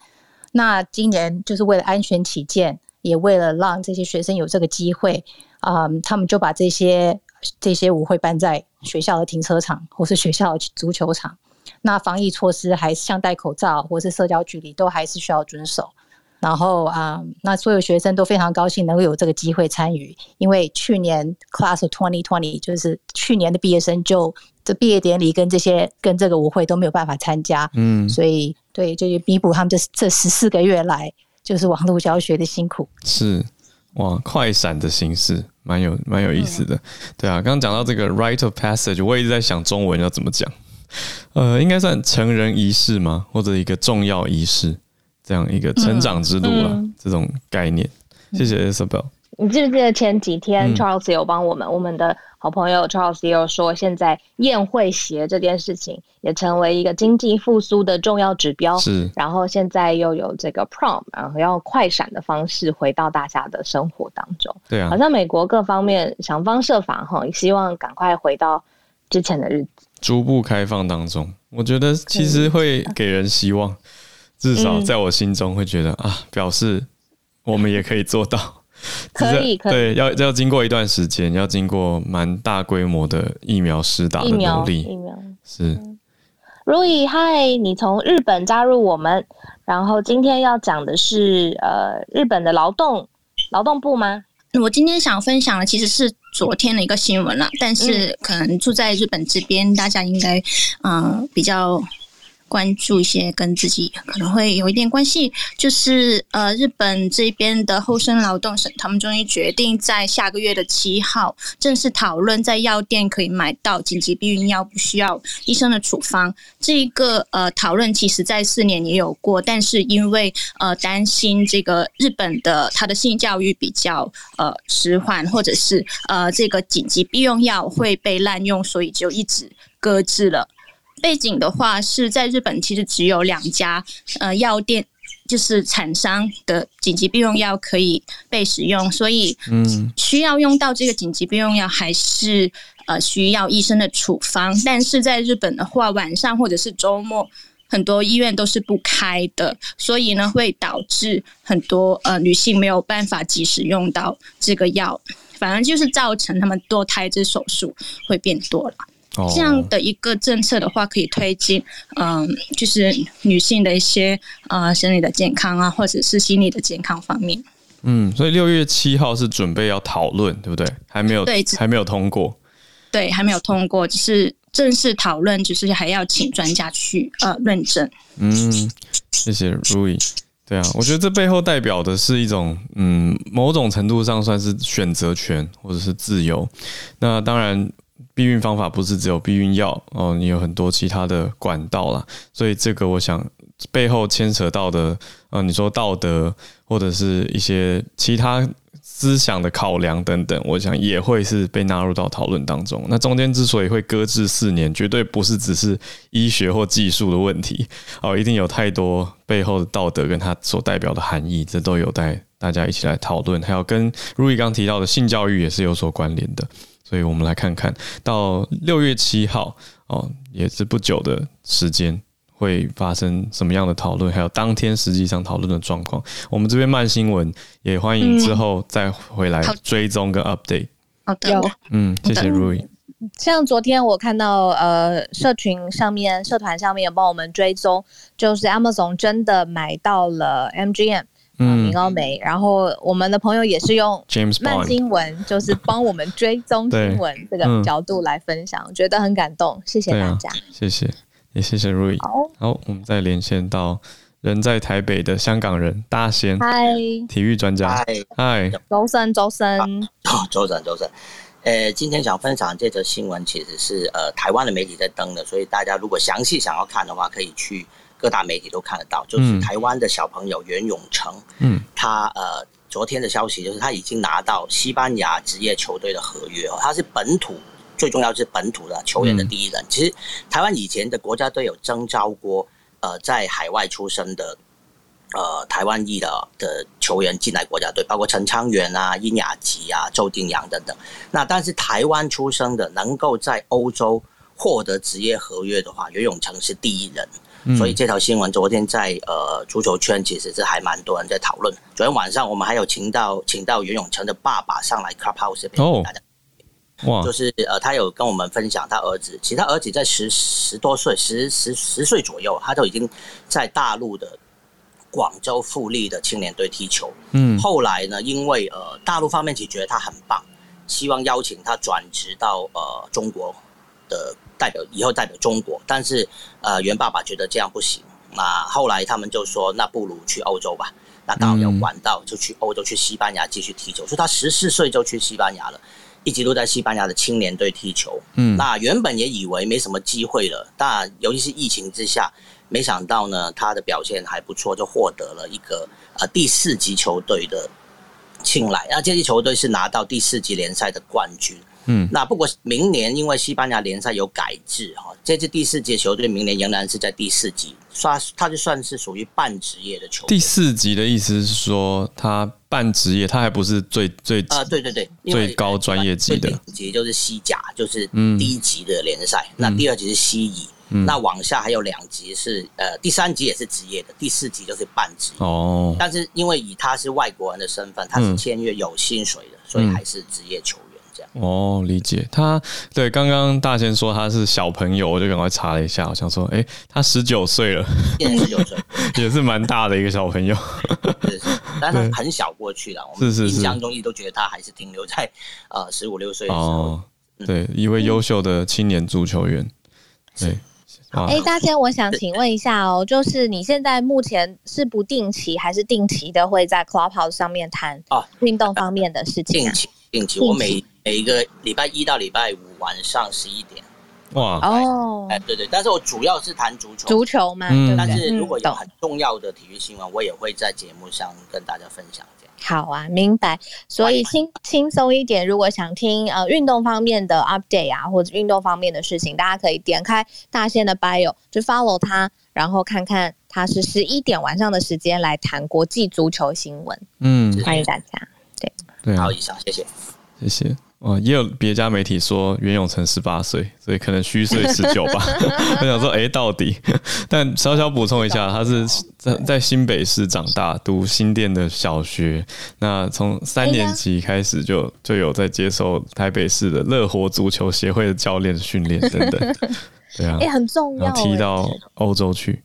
那今年就是为了安全起见，也为了让这些学生有这个机会。啊、嗯，他们就把这些这些舞会办在学校的停车场或是学校的足球场。那防疫措施还是像戴口罩或是社交距离都还是需要遵守。然后啊、嗯，那所有学生都非常高兴能够有这个机会参与，因为去年 Class of 2020就是去年的毕业生就这毕业典礼跟这些跟这个舞会都没有办法参加。嗯，所以对，就弥补他们这这十四个月来就是网络教学的辛苦。是。哇，快闪的形式蛮有蛮有意思的，对啊。刚刚讲到这个 rite of passage，我也一直在想中文要怎么讲。呃，应该算成人仪式吗？或者一个重要仪式，这样一个成长之路啊，嗯嗯、这种概念。谢谢 Isabel。你记不记得前几天 Charles 有帮我们，嗯、我们的好朋友 Charles 也有说，现在宴会鞋这件事情也成为一个经济复苏的重要指标。是，然后现在又有这个 Prom，然后要快闪的方式回到大家的生活当中。对啊，好像美国各方面想方设法哈，希望赶快回到之前的日子。逐步开放当中，我觉得其实会给人希望，至少在我心中会觉得、嗯、啊，表示我们也可以做到。可以，可以，对，要要经过一段时间，要经过蛮大规模的疫苗施打的努力。疫苗是。如意，嗨，你从日本加入我们，然后今天要讲的是呃日本的劳动劳动部吗？我今天想分享的其实是昨天的一个新闻了，但是可能住在日本这边，大家应该嗯、呃、比较。关注一些跟自己可能会有一点关系，就是呃，日本这边的厚生劳动省，他们终于决定在下个月的七号正式讨论，在药店可以买到紧急避孕药，不需要医生的处方。这个呃讨论其实在四年也有过，但是因为呃担心这个日本的他的性教育比较呃迟缓，或者是呃这个紧急避孕药会被滥用，所以就一直搁置了。背景的话是在日本，其实只有两家呃药店，就是产商的紧急避孕药可以被使用，所以嗯，需要用到这个紧急避孕药还是呃需要医生的处方。但是在日本的话，晚上或者是周末，很多医院都是不开的，所以呢会导致很多呃女性没有办法及时用到这个药，反而就是造成他们堕胎这手术会变多了。这样的一个政策的话，可以推进，嗯，就是女性的一些呃生理的健康啊，或者是心理的健康方面。嗯，所以六月七号是准备要讨论，对不对？还没有，对，还没有通过。对，还没有通过，就是正式讨论，就是还要请专家去呃论证。嗯，谢谢 Rui。对啊，我觉得这背后代表的是一种，嗯，某种程度上算是选择权或者是自由。那当然。避孕方法不是只有避孕药哦，你有很多其他的管道啦，所以这个我想背后牵扯到的，呃，你说道德或者是一些其他思想的考量等等，我想也会是被纳入到讨论当中。那中间之所以会搁置四年，绝对不是只是医学或技术的问题哦，一定有太多背后的道德跟它所代表的含义，这都有待大家一起来讨论，还有跟如意刚提到的性教育也是有所关联的。所以我们来看看到六月七号哦，也是不久的时间，会发生什么样的讨论，还有当天实际上讨论的状况。我们这边慢新闻也欢迎之后再回来追踪跟 update。好的，嗯，谢谢 Rui。像昨天我看到呃，社群上面、社团上面有帮我们追踪，就是 Amazon 真的买到了 MGM。嗯，米高梅，然后我们的朋友也是用慢新闻，就是帮我们追踪新闻这个角度来分享，嗯、觉得很感动，谢谢大家，啊、谢谢，也谢谢 Rui。好，好，我们再连线到人在台北的香港人大仙，嗨，体育专家，嗨，周深，周深，周深，周深，呃，今天想分享这则新闻，其实是呃台湾的媒体在登的，所以大家如果详细想要看的话，可以去。各大媒体都看得到，就是台湾的小朋友袁永成，嗯，他呃昨天的消息就是他已经拿到西班牙职业球队的合约哦，他是本土最重要是本土的球员的第一人。其实台湾以前的国家队有征召过呃在海外出生的呃台湾裔的的球员进来国家队，包括陈昌元啊、殷雅吉啊、周定洋等等。那但是台湾出生的能够在欧洲获得职业合约的话，袁永成是第一人。所以这条新闻昨天在呃足球圈其实是还蛮多人在讨论。昨天晚上我们还有请到请到袁永成的爸爸上来 Clubhouse 陪大家，哇，就是呃他有跟我们分享他儿子，其实他儿子在十十多岁十十十岁左右，他都已经在大陆的广州富力的青年队踢球。嗯，后来呢，因为呃大陆方面其实觉得他很棒，希望邀请他转职到呃中国的。代表以后代表中国，但是呃，袁爸爸觉得这样不行。那后来他们就说，那不如去欧洲吧。那刚好有管道，就去欧洲，去西班牙继续踢球。所以他十四岁就去西班牙了，一直都在西班牙的青年队踢球。嗯，那原本也以为没什么机会了，但尤其是疫情之下，没想到呢，他的表现还不错，就获得了一个呃第四级球队的青睐。那这支球队是拿到第四级联赛的冠军。嗯，那不过明年因为西班牙联赛有改制哈，这支第四级球队明年仍然是在第四级，算他就算是属于半职业的球队。第四级的意思是说，他半职业，他还不是最最啊，对对对，最高专业级的级就是西甲，就是第一级的联赛。嗯、那第二级是西乙，嗯、那往下还有两级是呃，第三级也是职业的，第四级就是半职哦。但是因为以他是外国人的身份，他是签约有薪水的，嗯、所以还是职业球员。哦，理解。他对刚刚大仙说他是小朋友，我就赶快查了一下，我想说，哎、欸，他十九岁了，十九岁 也是蛮大的一个小朋友，是是，但是很小过去了。我们印象中一直都觉得他还是停留在呃十五六岁的时候。哦，对，一位优秀的青年足球员。对，哎，大仙，我想请问一下哦，就是你现在目前是不定期还是定期的会在 Clubhouse 上面谈啊运动方面的事情？定期，定期，我每每一个礼拜一到礼拜五晚上十一点。哇哦，哎，对对，但是我主要是谈足球，足球嘛，但是如果有很重要的体育新闻，我也会在节目上跟大家分享。好啊，明白。所以轻轻松一点，如果想听呃运动方面的 update 啊，或者运动方面的事情，大家可以点开大仙的 bio，就 follow 他，然后看看他是十一点晚上的时间来谈国际足球新闻。嗯，欢迎大家。对，对好，以上，谢谢，谢谢。哦，也有别家媒体说袁永成十八岁，所以可能虚岁十九吧。我想说，哎、欸，到底？但稍稍补充一下，他是在在新北市长大，读新店的小学。那从三年级开始就就有在接受台北市的乐活足球协会的教练训练等等。对啊，也、欸、很重要。踢到欧洲去。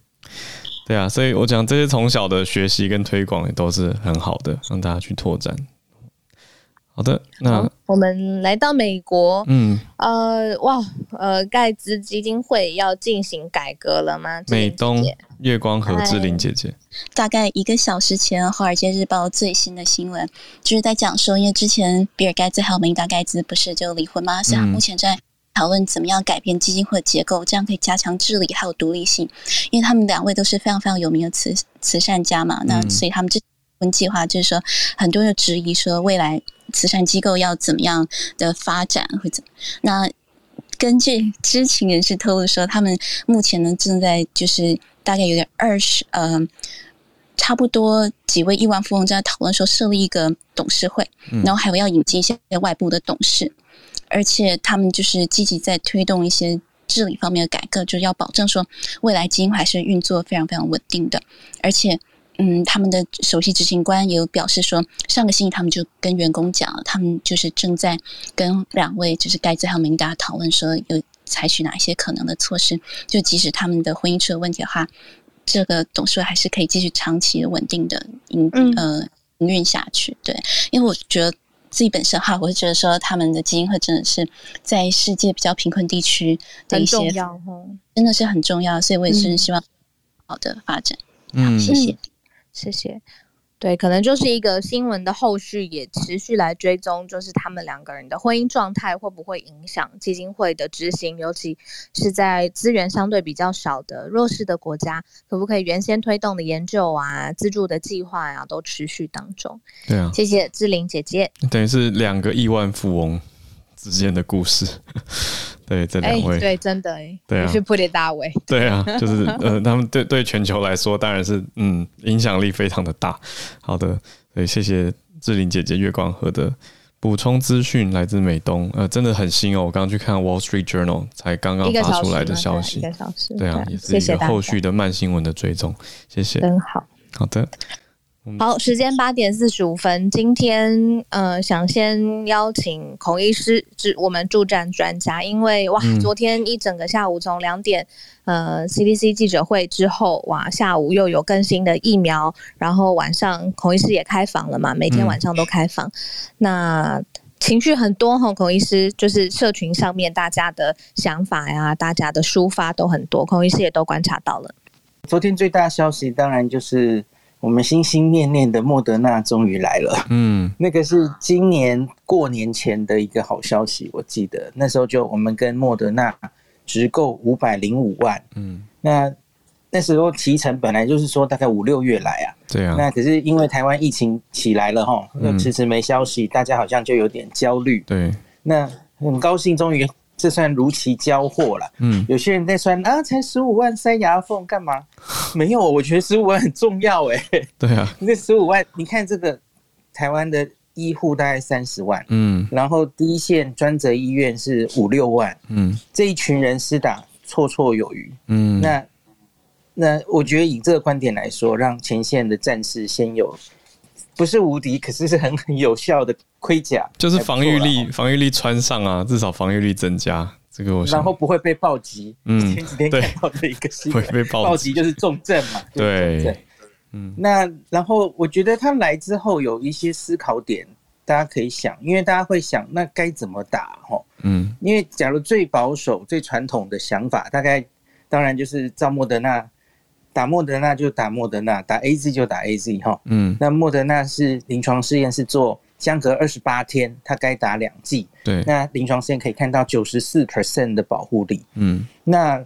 对啊，所以我讲这些从小的学习跟推广也都是很好的，让大家去拓展。好的，那我们来到美国，嗯，呃，哇，呃，盖茨基金会要进行改革了吗？美东月光和志玲姐姐，大概一个小时前，《华尔街日报》最新的新闻就是在讲说，因为之前比尔盖茨还有梅琳达盖茨不是就离婚吗？所以目前在讨论怎么样改变基金会的结构，这样可以加强治理还有独立性，因为他们两位都是非常非常有名的慈慈善家嘛，那所以他们这婚计划就是说，很多人质疑说未来。慈善机构要怎么样的发展会怎么？那根据知情人士透露说，他们目前呢正在就是大概有点二十呃，差不多几位亿万富翁在讨论说设立一个董事会，然后还有要引进一些外部的董事，而且他们就是积极在推动一些治理方面的改革，就是要保证说未来基金还是运作非常非常稳定的，而且。嗯，他们的首席执行官也有表示说，上个星期他们就跟员工讲了，他们就是正在跟两位就是盖茨和梅琳达讨论说，有采取哪一些可能的措施，就即使他们的婚姻出了问题的话，这个董事会还是可以继续长期稳定的营呃营运下去。对，因为我觉得自己本身哈，我会觉得说他们的基金会真的是在世界比较贫困地区的一些很重要，真的是很重要，所以我也是希望好的发展。嗯，谢谢。谢谢，对，可能就是一个新闻的后续，也持续来追踪，就是他们两个人的婚姻状态会不会影响基金会的执行，尤其是在资源相对比较少的弱势的国家，可不可以原先推动的研究啊、资助的计划啊，都持续当中。对啊，谢谢志玲姐姐，等于是两个亿万富翁之间的故事。对这两位、欸，对，真的哎，对啊，是普里大伟，对啊，就是呃，他们对对全球来说，当然是嗯，影响力非常的大。好的，对，谢谢志玲姐姐月光河的补充资讯，来自美东，呃，真的很新哦。我刚刚去看 Wall Street Journal 才刚刚发出来的消息，一个小时，对啊，也是一个后续的慢新闻的追踪，谢谢，真好，好的。好，时间八点四十五分。今天呃，想先邀请孔医师，是我们助战专家。因为哇，昨天一整个下午从两点呃 CDC 记者会之后，哇，下午又有更新的疫苗，然后晚上孔医师也开房了嘛，每天晚上都开房。嗯、那情绪很多哈，孔医师就是社群上面大家的想法呀，大家的抒发都很多，孔医师也都观察到了。昨天最大消息当然就是。我们心心念念的莫德纳终于来了，嗯，那个是今年过年前的一个好消息，我记得。那时候就我们跟莫德纳直购五百零五万，嗯，那那时候提成本来就是说大概五六月来啊，对啊，那可是因为台湾疫情起来了哈，那迟迟没消息，大家好像就有点焦虑，对，那很高兴终于。这算如期交货了。嗯，有些人在算啊，才十五万塞牙缝干嘛？没有，我觉得十五万很重要哎。对啊，那十五万，你看这个台湾的医护大概三十万，嗯，然后第一线专责医院是五六万，嗯，这一群人施打绰绰有余，嗯，那那我觉得以这个观点来说，让前线的战士先有。不是无敌，可是是很很有效的盔甲，就是防御力，防御力穿上啊，至少防御力增加。这个我想，然后不会被暴击。嗯，前几天看到的一个新闻，会被暴击就是重症嘛。对，嗯，那然后我觉得他来之后有一些思考点，大家可以想，因为大家会想，那该怎么打？哈，嗯，因为假如最保守、最传统的想法，大概当然就是照莫德纳打莫德纳就打莫德纳，打 AZ 就打 AZ 哈。嗯，那莫德纳是临床试验是做相隔二十八天，它该打两剂。对，那临床试验可以看到九十四 percent 的保护力。嗯，那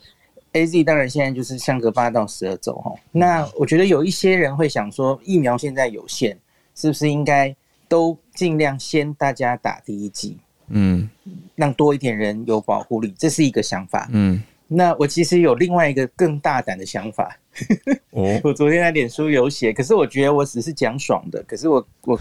AZ 当然现在就是相隔八到十二周哈。那我觉得有一些人会想说，疫苗现在有限，是不是应该都尽量先大家打第一剂？嗯，让多一点人有保护力，这是一个想法。嗯，那我其实有另外一个更大胆的想法。哦，我昨天在脸书有写，可是我觉得我只是讲爽的，可是我我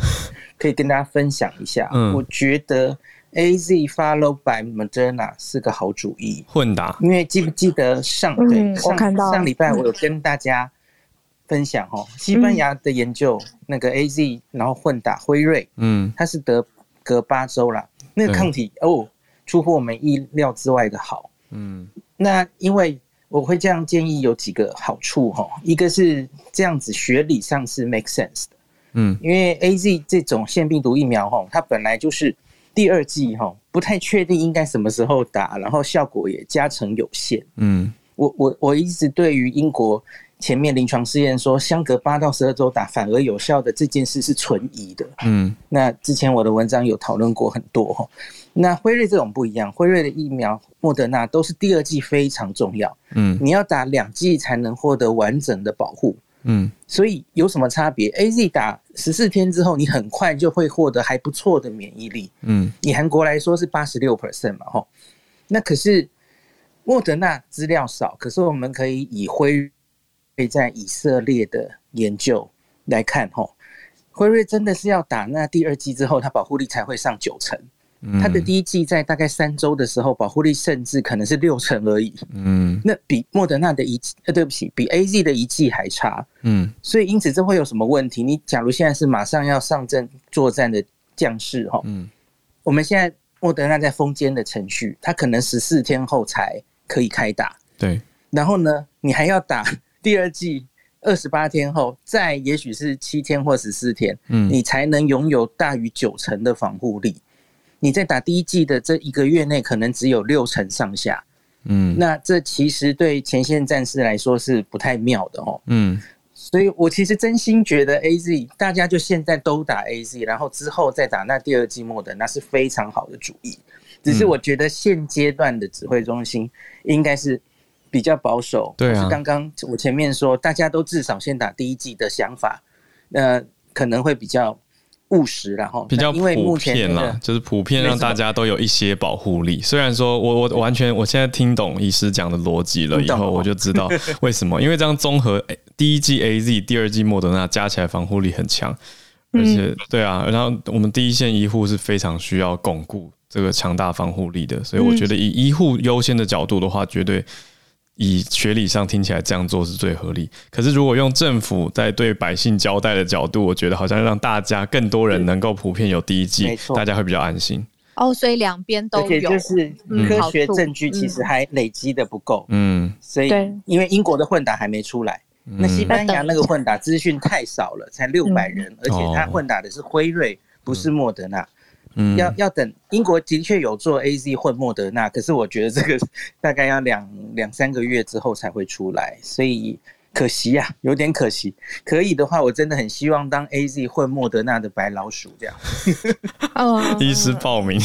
可以跟大家分享一下。嗯，我觉得 AZ follow by Moderna 是个好主意，混打。因为记不记得上对上上礼拜我有跟大家分享哦，西班牙的研究那个 AZ 然后混打辉瑞，嗯，它是得隔八周啦。那个抗体哦，出乎我们意料之外的好。嗯，那因为我会这样建议有几个好处哈，一个是这样子学理上是 make sense 的。嗯，因为 AZ 这种腺病毒疫苗哈，它本来就是第二季哈，不太确定应该什么时候打，然后效果也加成有限。嗯，我我我一直对于英国。前面临床试验说，相隔八到十二周打反而有效的这件事是存疑的。嗯，那之前我的文章有讨论过很多哈。那辉瑞这种不一样，辉瑞的疫苗、莫德纳都是第二剂非常重要。嗯，你要打两剂才能获得完整的保护。嗯，所以有什么差别？AZ 打十四天之后，你很快就会获得还不错的免疫力。嗯，以韩国来说是八十六 percent 嘛，吼。那可是莫德纳资料少，可是我们可以以辉。可以在以色列的研究来看，吼，辉瑞真的是要打那第二剂之后，它保护力才会上九成。它的第一剂在大概三周的时候，保护力甚至可能是六成而已。嗯，那比莫德纳的一剂，呃，对不起，比 AZ 的一剂还差。嗯，所以因此这会有什么问题？你假如现在是马上要上阵作战的将士，哈，嗯，我们现在莫德纳在封监的程序，它可能十四天后才可以开打。对，然后呢，你还要打。第二季二十八天后，再也许是七天或十四天，嗯，你才能拥有大于九成的防护力。你在打第一季的这一个月内，可能只有六成上下，嗯，那这其实对前线战士来说是不太妙的哦，嗯，所以我其实真心觉得 AZ 大家就现在都打 AZ，然后之后再打那第二季末的，那是非常好的主意。只是我觉得现阶段的指挥中心应该是。比较保守，对啊。刚刚我前面说，大家都至少先打第一季的想法，呃，可能会比较务实，然后比较普遍啦，就是普遍让大家都有一些保护力。虽然说我我完全我现在听懂医师讲的逻辑了，以后我就知道 为什么，因为这样综合第一季 AZ、第二季莫德纳加起来防护力很强，而且对啊，然后我们第一线医护是非常需要巩固这个强大防护力的，所以我觉得以医护优先的角度的话，绝对。以学理上听起来这样做是最合理，可是如果用政府在对百姓交代的角度，我觉得好像让大家更多人能够普遍有第一季，大家会比较安心。哦，所以两边都有，而且就是科学证据其实还累积的不够。嗯，所以因为英国的混打还没出来，那西班牙那个混打资讯太少了，才六百人，而且他混打的是辉瑞，不是莫德纳。嗯，要要等英国的确有做 AZ 混莫德纳，可是我觉得这个 大概要两两三个月之后才会出来，所以可惜呀、啊，有点可惜。可以的话，我真的很希望当 AZ 混莫德纳的白老鼠这样。哦，医师报名，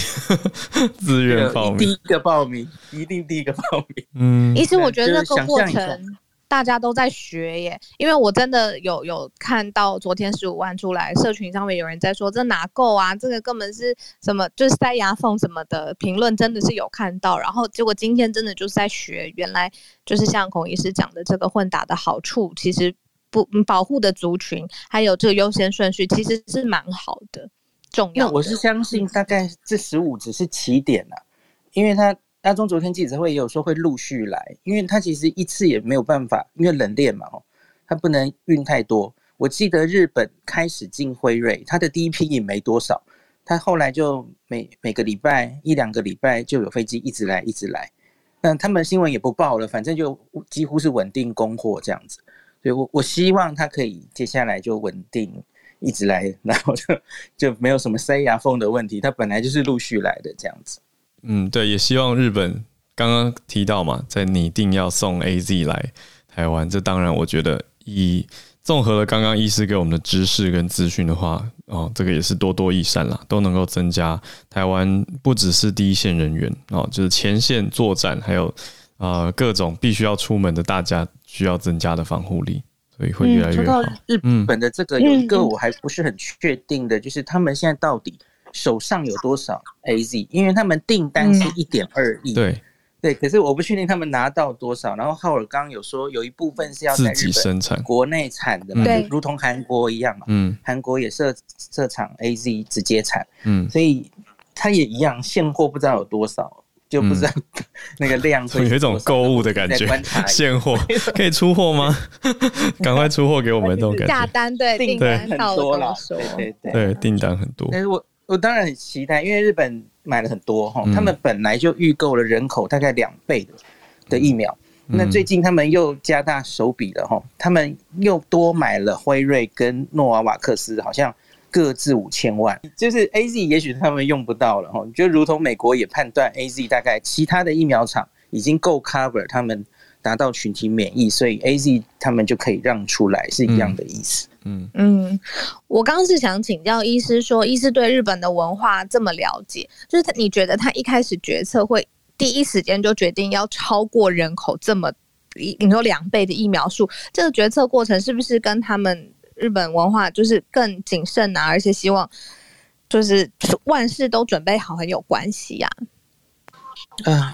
自愿报名，第一个报名，一定第一个报名。嗯，医师，我觉得那个过程。大家都在学耶，因为我真的有有看到昨天十五万出来，社群上面有人在说这哪够啊？这个根本是什么？就是塞牙缝什么的评论，真的是有看到。然后结果今天真的就是在学，原来就是像孔医师讲的，这个混打的好处，其实不保护的族群，还有这个优先顺序，其实是蛮好的，重要的。那我是相信，大概这十五只是起点了，因为他。大中昨天记者会也有说会陆续来，因为他其实一次也没有办法，因为冷链嘛，哦，他不能运太多。我记得日本开始进辉瑞，他的第一批也没多少，他后来就每每个礼拜一两个礼拜就有飞机一直来一直来，那他们新闻也不报了，反正就几乎是稳定供货这样子。所以我我希望他可以接下来就稳定一直来，然后就就没有什么塞牙缝的问题，他本来就是陆续来的这样子。嗯，对，也希望日本刚刚提到嘛，在拟定要送 AZ 来台湾，这当然我觉得以综合了刚刚医师给我们的知识跟资讯的话，哦，这个也是多多益善啦，都能够增加台湾不只是第一线人员哦，就是前线作战，还有呃各种必须要出门的大家需要增加的防护力，所以会越来越好。日本的这个有一个我还不是很确定的，就是他们现在到底手上有多少 AZ？因为他们订单是一点二亿。对。对，可是我不确定他们拿到多少。然后浩尔刚刚有说，有一部分是要自己生产国内产的嘛，就如同韩国一样嘛。嗯，韩国也设设厂 AZ 直接产。嗯，所以它也一样，现货不知道有多少，就不知道 那个量会。有一种购物的感觉，现货 可以出货吗？赶快出货给我们这种感觉。下单对订单很多了，对对对，对订单很多。但是我我当然很期待，因为日本。买了很多哈，他们本来就预购了人口大概两倍的的疫苗，嗯、那最近他们又加大手笔了哈，他们又多买了辉瑞跟诺瓦瓦克斯，好像各自五千万，就是 A Z 也许他们用不到了哈，就如同美国也判断 A Z 大概其他的疫苗厂已经够 cover 他们。达到群体免疫，所以 AZ 他们就可以让出来，是一样的意思。嗯嗯，我刚刚是想请教医师说，医师对日本的文化这么了解，就是你觉得他一开始决策会第一时间就决定要超过人口这么你说两倍的疫苗数，这个决策过程是不是跟他们日本文化就是更谨慎啊，而且希望就是万事都准备好很有关系呀？啊，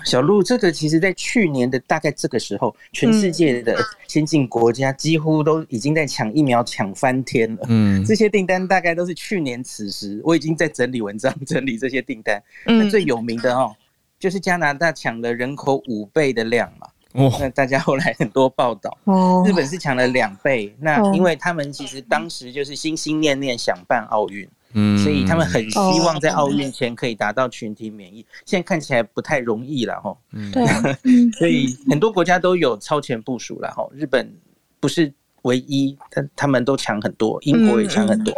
小鹿，这个其实，在去年的大概这个时候，全世界的先进国家几乎都已经在抢疫苗，抢翻天了。嗯，这些订单大概都是去年此时，我已经在整理文章，整理这些订单。那最有名的哦，就是加拿大抢了人口五倍的量嘛。哦，那大家后来很多报道。哦，日本是抢了两倍。那因为他们其实当时就是心心念念想办奥运。嗯，所以他们很希望在奥运前可以达到群体免疫，现在看起来不太容易了哈。嗯，对，所以很多国家都有超前部署了哈。日本不是唯一，但他们都强很多，英国也强很多，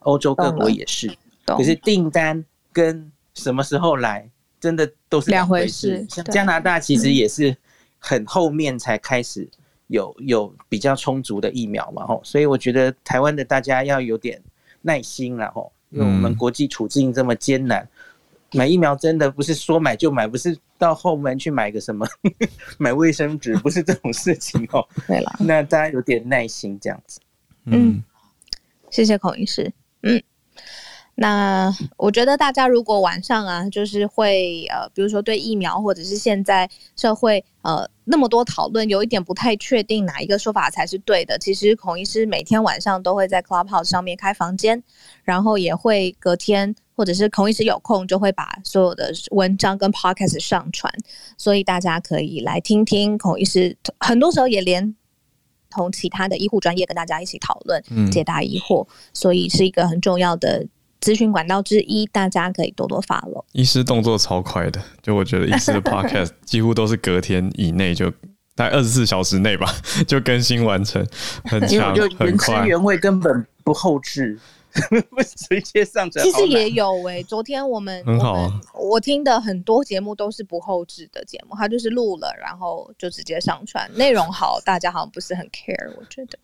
欧洲各国也是。可是订单跟什么时候来，真的都是两回事。像加拿大其实也是很后面才开始有有比较充足的疫苗嘛哈。所以我觉得台湾的大家要有点耐心了哈。因为我们国际处境这么艰难，嗯、买疫苗真的不是说买就买，不是到后门去买个什么 买卫生纸，不是这种事情哦。对了，那大家有点耐心这样子。嗯，谢谢孔医师。嗯。那我觉得大家如果晚上啊，就是会呃，比如说对疫苗或者是现在社会呃那么多讨论，有一点不太确定哪一个说法才是对的。其实孔医师每天晚上都会在 Clubhouse 上面开房间，然后也会隔天或者是孔医师有空就会把所有的文章跟 Podcast 上传，所以大家可以来听听孔医师，很多时候也连同其他的医护专业跟大家一起讨论解答疑惑，所以是一个很重要的。咨询管道之一，大家可以多多 follow。医师动作超快的，就我觉得医师的 podcast 几乎都是隔天以内就在二十四小时内吧 就更新完成，很强，原汁原味，根本不后置，直接上传。其实也有诶、欸，昨天我们很好、啊我，我听的很多节目都是不后置的节目，它就是录了，然后就直接上传，内容好，大家好像不是很 care，我觉得。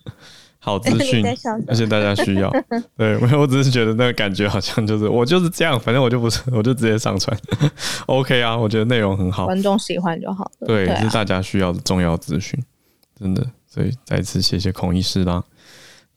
好资 讯，而且大家需要。对，没有，我只是觉得那个感觉好像就是我就是这样，反正我就不是，我就直接上传。OK 啊，我觉得内容很好，观众喜欢就好了。对，是大家需要的重要资讯，真的。所以再次谢谢孔医师啦。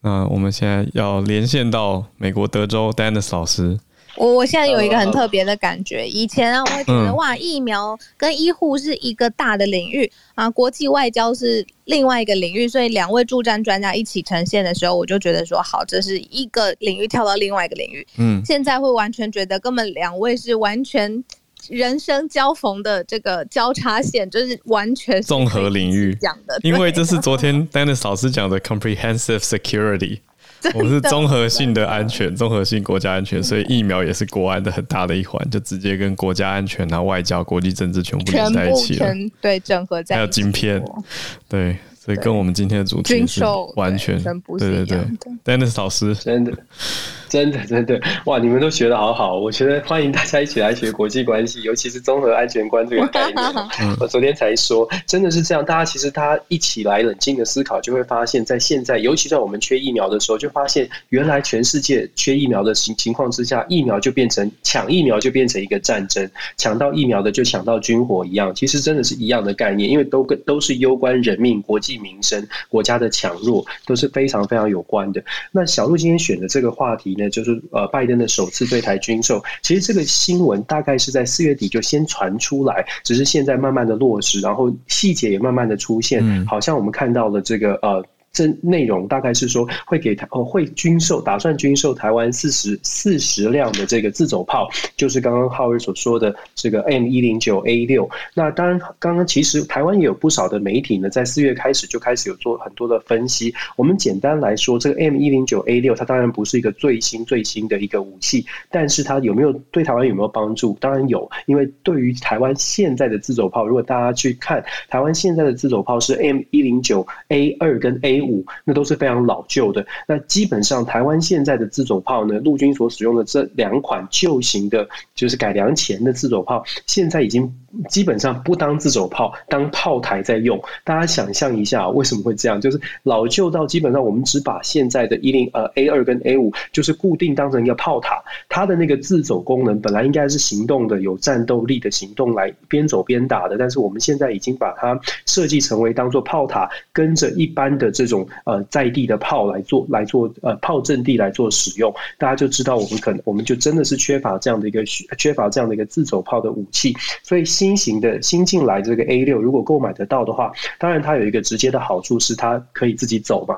那我们现在要连线到美国德州 Dennis 老师。我我现在有一个很特别的感觉，以前啊，我会觉得哇，疫苗跟医护是一个大的领域啊，国际外交是另外一个领域，所以两位助战专家一起呈现的时候，我就觉得说好，这是一个领域跳到另外一个领域。嗯，现在会完全觉得根本两位是完全人生交逢的这个交叉线，就是完全综合领域。讲的，因为这是昨天 Dennis 老师讲的 comprehensive security。我们是综合性的安全，综合性国家安全，所以疫苗也是国安的很大的一环，就直接跟国家安全啊、外交、国际政治全部连在一起了。对，整合在一起。还有晶片，对，所以跟我们今天的主题是完全不是一样的。对，Dennis 老师，真的，真的，真的，哇！你们都学的好好，我觉得欢迎大家一起来学国际关系，尤其是综合安全观这个概念。我昨天才说，真的是这样。大家其实大家一起来冷静的思考，就会发现，在现在，尤其在我们缺疫苗的时候，就发现原来全世界缺疫苗的情情况之下，疫苗就变成抢疫苗就变成一个战争，抢到疫苗的就抢到军火一样。其实真的是一样的概念，因为都跟都是攸关人命、国际。民生、国家的强弱都是非常非常有关的。那小路今天选的这个话题呢，就是呃，拜登的首次对台军售。其实这个新闻大概是在四月底就先传出来，只是现在慢慢的落实，然后细节也慢慢的出现，好像我们看到了这个呃。这内容大概是说会给台哦，会军售，打算军售台湾四十四十辆的这个自走炮，就是刚刚浩尔所说的这个 M 一零九 A 六。那当然，刚刚其实台湾也有不少的媒体呢，在四月开始就开始有做很多的分析。我们简单来说，这个 M 一零九 A 六，它当然不是一个最新最新的一个武器，但是它有没有对台湾有没有帮助？当然有，因为对于台湾现在的自走炮，如果大家去看台湾现在的自走炮是 M 一零九 A 二跟 A。五那都是非常老旧的。那基本上台湾现在的自走炮呢，陆军所使用的这两款旧型的，就是改良前的自走炮，现在已经基本上不当自走炮，当炮台在用。大家想象一下，为什么会这样？就是老旧到基本上我们只把现在的一零呃 A 二跟 A 五就是固定当成一个炮塔，它的那个自走功能本来应该是行动的、有战斗力的行动来边走边打的，但是我们现在已经把它设计成为当做炮塔，跟着一般的这种。呃，在地的炮来做来做呃炮阵地来做使用，大家就知道我们可能我们就真的是缺乏这样的一个缺乏这样的一个自走炮的武器，所以新新型的新进来这个 A 六如果购买得到的话，当然它有一个直接的好处是它可以自己走嘛。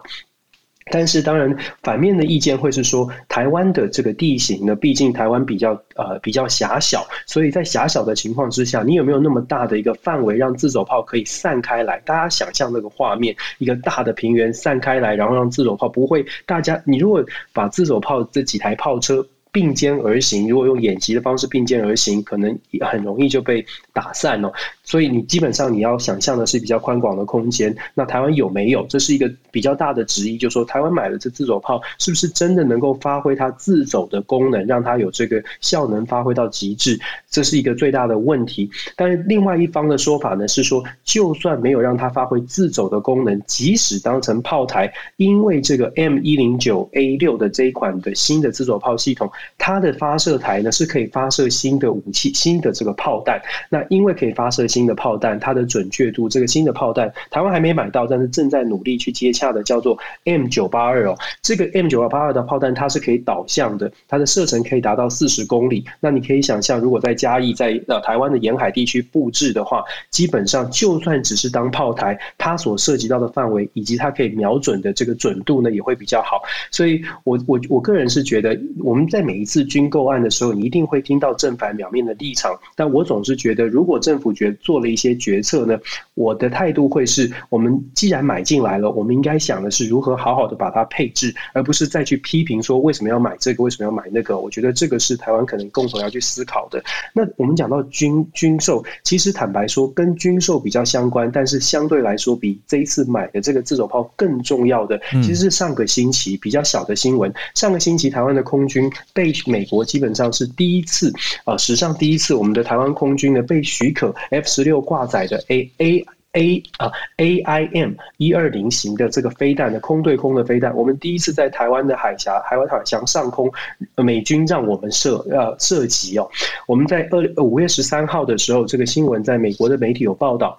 但是当然，反面的意见会是说，台湾的这个地形呢，毕竟台湾比较呃比较狭小，所以在狭小的情况之下，你有没有那么大的一个范围让自走炮可以散开来？大家想象那个画面，一个大的平原散开来，然后让自走炮不会，大家你如果把自走炮这几台炮车并肩而行，如果用演习的方式并肩而行，可能很容易就被打散了。所以你基本上你要想象的是比较宽广的空间，那台湾有没有？这是一个比较大的质疑，就是说台湾买了这自走炮，是不是真的能够发挥它自走的功能，让它有这个效能发挥到极致？这是一个最大的问题。但是另外一方的说法呢，是说就算没有让它发挥自走的功能，即使当成炮台，因为这个 M 一零九 A 六的这一款的新的自走炮系统，它的发射台呢是可以发射新的武器、新的这个炮弹。那因为可以发射新的炮弹，它的准确度，这个新的炮弹，台湾还没买到，但是正在努力去接洽的，叫做 M 九八二哦。这个 M 九八二的炮弹，它是可以导向的，它的射程可以达到四十公里。那你可以想象，如果在嘉义，在呃台湾的沿海地区布置的话，基本上就算只是当炮台，它所涉及到的范围以及它可以瞄准的这个准度呢，也会比较好。所以我我我个人是觉得，我们在每一次军购案的时候，你一定会听到正反两面的立场，但我总是觉得，如果政府觉做了一些决策呢，我的态度会是我们既然买进来了，我们应该想的是如何好好的把它配置，而不是再去批评说为什么要买这个，为什么要买那个。我觉得这个是台湾可能共同要去思考的。那我们讲到军军售，其实坦白说跟军售比较相关，但是相对来说比这一次买的这个自走炮更重要的，其实是上个星期比较小的新闻。上个星期台湾的空军被美国基本上是第一次啊、史上第一次，我们的台湾空军呢被许可 F 十六挂。载的 A A A 啊 A I M 一二零型的这个飞弹的空对空的飞弹，我们第一次在台湾的海峡海湾海峡上空，美军让我们射呃射击哦。我们在二五月十三号的时候，这个新闻在美国的媒体有报道。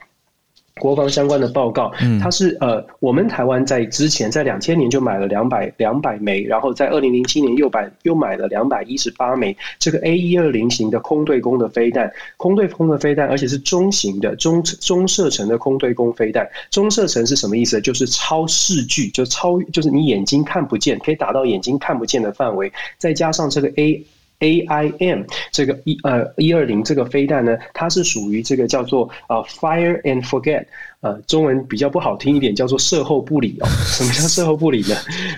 国防相关的报告，它是呃，我们台湾在之前在两千年就买了两百两百枚，然后在二零零七年又买又买了两百一十八枚这个 A 一二零型的空对空的飞弹，空对空的飞弹，而且是中型的中中射程的空对空飞弹。中射程是什么意思？就是超视距，就超就是你眼睛看不见，可以打到眼睛看不见的范围，再加上这个 A。AIM 这个一呃一二零这个飞弹呢，它是属于这个叫做呃 Fire and Forget。呃，中文比较不好听一点，叫做事后不理哦。什么叫事后不理呢？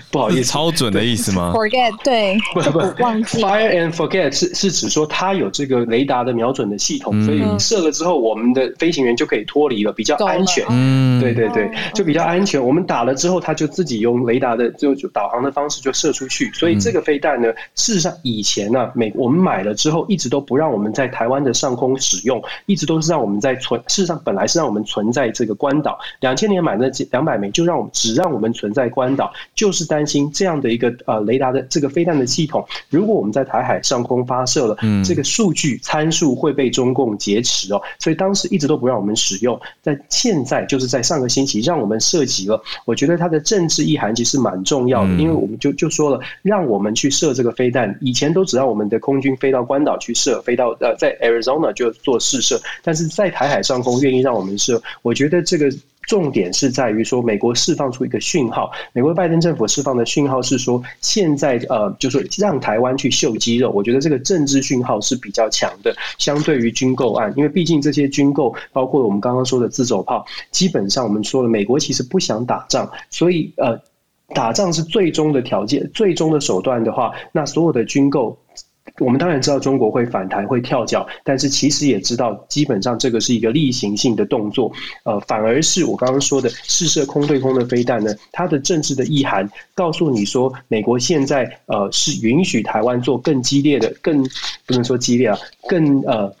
不好意思，超准的意思吗？Forget 对，不不忘记。Fire and forget 是是指说它有这个雷达的瞄准的系统，嗯、所以射了之后，我们的飞行员就可以脱离了，比较安全。嗯，对对对，就比较安全。我们打了之后，它就自己用雷达的就就导航的方式就射出去。所以这个飞弹呢，事实上以前呢、啊，美我们买了之后，一直都不让我们在台湾的上空使用，一直都是让我们在存。事实上本来是让我们存在这个。关岛两千年买的两百枚，就让我们只让我们存在关岛，就是担心这样的一个呃雷达的这个飞弹的系统，如果我们在台海上空发射了，这个数据参数会被中共劫持哦，所以当时一直都不让我们使用。在现在就是在上个星期让我们涉及了，我觉得它的政治意涵其实蛮重要的，因为我们就就说了，让我们去射这个飞弹，以前都只让我们的空军飞到关岛去射，飞到呃在 Arizona 就做试射，但是在台海上空愿意让我们射，我觉得。这个重点是在于说，美国释放出一个讯号，美国拜登政府释放的讯号是说，现在呃，就是让台湾去秀肌肉。我觉得这个政治讯号是比较强的，相对于军购案，因为毕竟这些军购，包括我们刚刚说的自走炮，基本上我们说了，美国其实不想打仗，所以呃，打仗是最终的条件，最终的手段的话，那所有的军购。我们当然知道中国会反弹、会跳脚，但是其实也知道，基本上这个是一个例行性的动作。呃，反而是我刚刚说的试射空对空的飞弹呢，它的政治的意涵告诉你说，美国现在呃是允许台湾做更激烈的、更不能说激烈啊，更呃。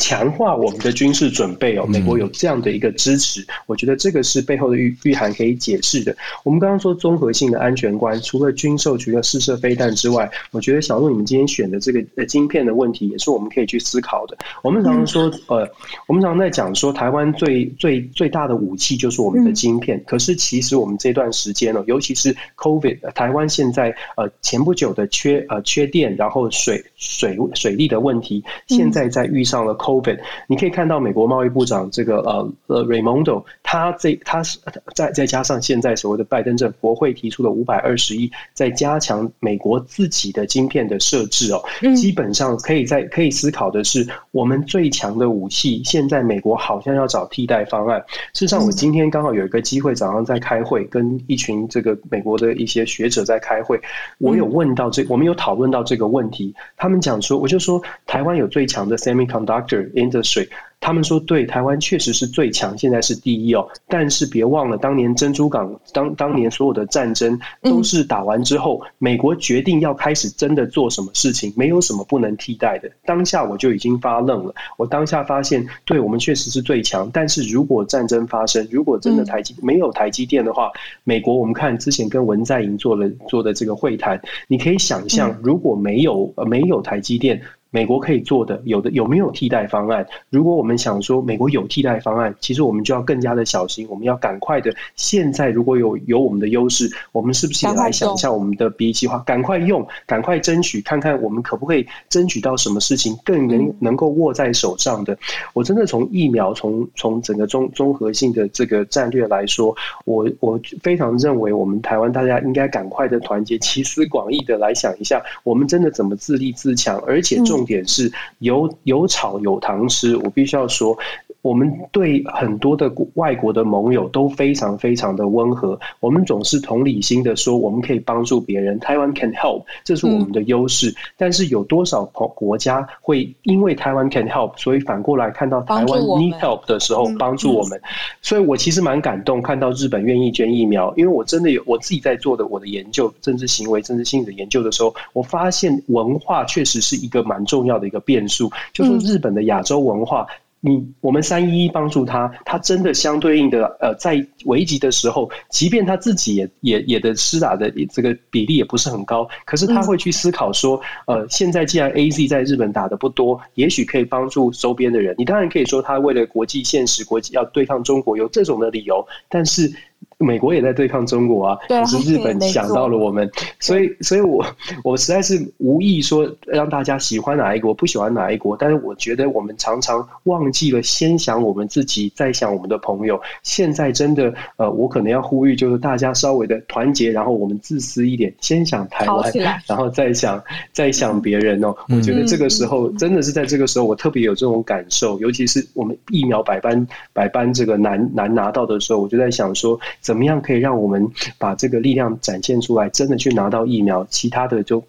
强化我们的军事准备哦，美国有这样的一个支持，我觉得这个是背后的预预涵可以解释的。我们刚刚说综合性的安全观，除了军售，除了试射飞弹之外，我觉得小鹿你们今天选的这个呃晶片的问题，也是我们可以去思考的。我们常常说，呃，我们常常在讲说，台湾最最最大的武器就是我们的晶片。可是其实我们这段时间哦，尤其是 COVID，台湾现在呃前不久的缺呃缺电，然后水水水利的问题，现在在遇上了。COVID，你可以看到美国贸易部长这个呃呃 Raimondo，他这他是再再加上现在所谓的拜登政府国会提出的五百二十亿，在加强美国自己的晶片的设置哦，基本上可以在可以思考的是，我们最强的武器，现在美国好像要找替代方案。事实上，我今天刚好有一个机会，早上在开会，跟一群这个美国的一些学者在开会，我有问到这，我们有讨论到这个问题，他们们讲说，我就说台湾有最强的 semiconductor。industry，他们说对台湾确实是最强，现在是第一哦。但是别忘了，当年珍珠港当当年所有的战争都是打完之后，美国决定要开始真的做什么事情，没有什么不能替代的。当下我就已经发愣了，我当下发现，对我们确实是最强。但是如果战争发生，如果真的台积没有台积电的话，美国我们看之前跟文在寅做了做的这个会谈，你可以想象，如果没有呃没有台积电。美国可以做的有的有没有替代方案？如果我们想说美国有替代方案，其实我们就要更加的小心。我们要赶快的，现在如果有有我们的优势，我们是不是也来想一下我们的 B 计划？赶快用，赶快争取，看看我们可不可以争取到什么事情更能能够握在手上的。我真的从疫苗，从从整个综综合性的这个战略来说，我我非常认为我们台湾大家应该赶快的团结，集思广益的来想一下，我们真的怎么自立自强，而且重。点是有有炒有糖吃，我必须要说。我们对很多的外国的盟友都非常非常的温和，我们总是同理心的说，我们可以帮助别人，台湾 can help，这是我们的优势。嗯、但是有多少国家会因为台湾 can help，所以反过来看到台湾 need help 的时候帮助我们？所以我其实蛮感动，看到日本愿意捐疫苗，因为我真的有我自己在做的我的研究，政治行为、政治心理的研究的时候，我发现文化确实是一个蛮重要的一个变数，就是日本的亚洲文化。你我们三一一帮助他，他真的相对应的呃，在危急的时候，即便他自己也也也的施打的这个比例也不是很高，可是他会去思考说，呃，现在既然 AZ 在日本打的不多，也许可以帮助周边的人。你当然可以说他为了国际现实，国际要对抗中国有这种的理由，但是美国也在对抗中国啊，可是日本想到了我们，所以，所以我我实在是无意说让大家喜欢哪一国，不喜欢哪一国，但是我觉得我们常常忘记了先想我们自己，再想我们的朋友。现在真的，呃，我可能要呼吁，就是大家稍微的团结，然后我们自私一点，先想台湾，然后再想再想别人哦。我觉得这个时候真的是在这个时候，我特别有这种感受，尤其是我们疫苗百般百般这个难难拿到的时候，我就在想说。怎么样可以让我们把这个力量展现出来？真的去拿到疫苗，其他的就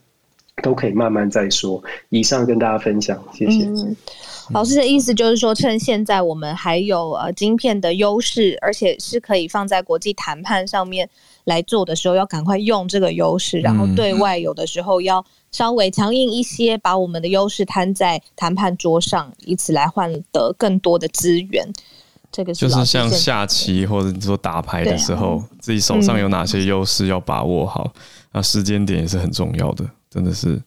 都可以慢慢再说。以上跟大家分享，谢谢。嗯，老师的意思就是说，趁现在我们还有呃晶片的优势，而且是可以放在国际谈判上面来做的时候，要赶快用这个优势，然后对外有的时候要稍微强硬一些，把我们的优势摊在谈判桌上，以此来换得更多的资源。这个是就是像下棋或者说打牌的时候，自己手上有哪些优势要把握好，那时间点也是很重要的，真的是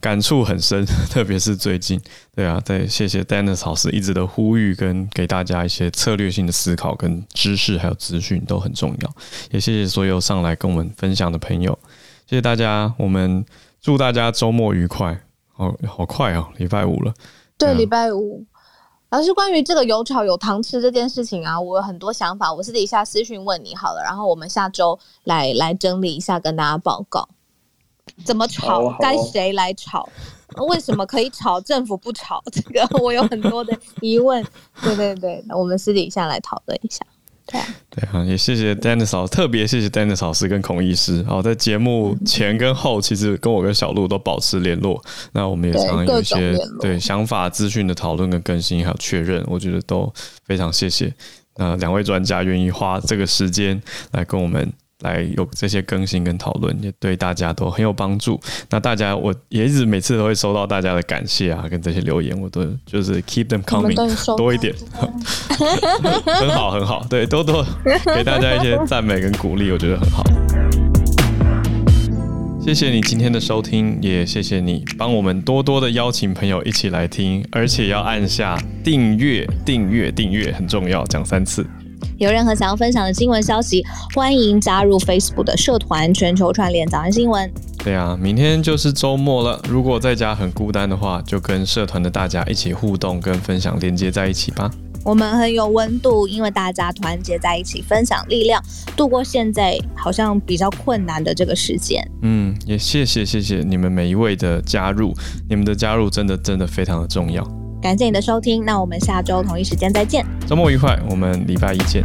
感触很深，特别是最近，对啊，对谢谢 Dennis 老师一直的呼吁跟给大家一些策略性的思考跟知识还有资讯都很重要，也谢谢所有上来跟我们分享的朋友，谢谢大家，我们祝大家周末愉快，好好快哦，礼拜五了，对，礼拜五。老师，关于这个有炒有糖吃这件事情啊，我有很多想法，我私底下私讯问你好了，然后我们下周来来整理一下，跟大家报告怎么炒，该谁来炒，为什么可以炒，政府不炒，这个我有很多的疑问。对对对，我们私底下来讨论一下。对对啊，也谢谢 Dennis 老师，特别谢谢 Dennis 老师跟孔医师。好，在节目前跟后，其实跟我跟小鹿都保持联络。那我们也常常有一些对，对想法、资讯的讨论跟更新，还有确认，我觉得都非常谢谢。那两位专家愿意花这个时间来跟我们。来有这些更新跟讨论，也对大家都很有帮助。那大家，我也一直每次都会收到大家的感谢啊，跟这些留言，我都就是 keep them coming 多一点，很好很好，对，多多 给大家一些赞美跟鼓励，我觉得很好。谢谢你今天的收听，也谢谢你帮我们多多的邀请朋友一起来听，而且要按下订阅，订阅，订阅很重要，讲三次。有任何想要分享的新闻消息，欢迎加入 Facebook 的社团“全球串联早安新闻”。对啊，明天就是周末了。如果在家很孤单的话，就跟社团的大家一起互动跟分享，连接在一起吧。我们很有温度，因为大家团结在一起，分享力量，度过现在好像比较困难的这个时间。嗯，也谢谢谢谢你们每一位的加入，你们的加入真的真的非常的重要。感谢你的收听，那我们下周同一时间再见。周末愉快，我们礼拜一见。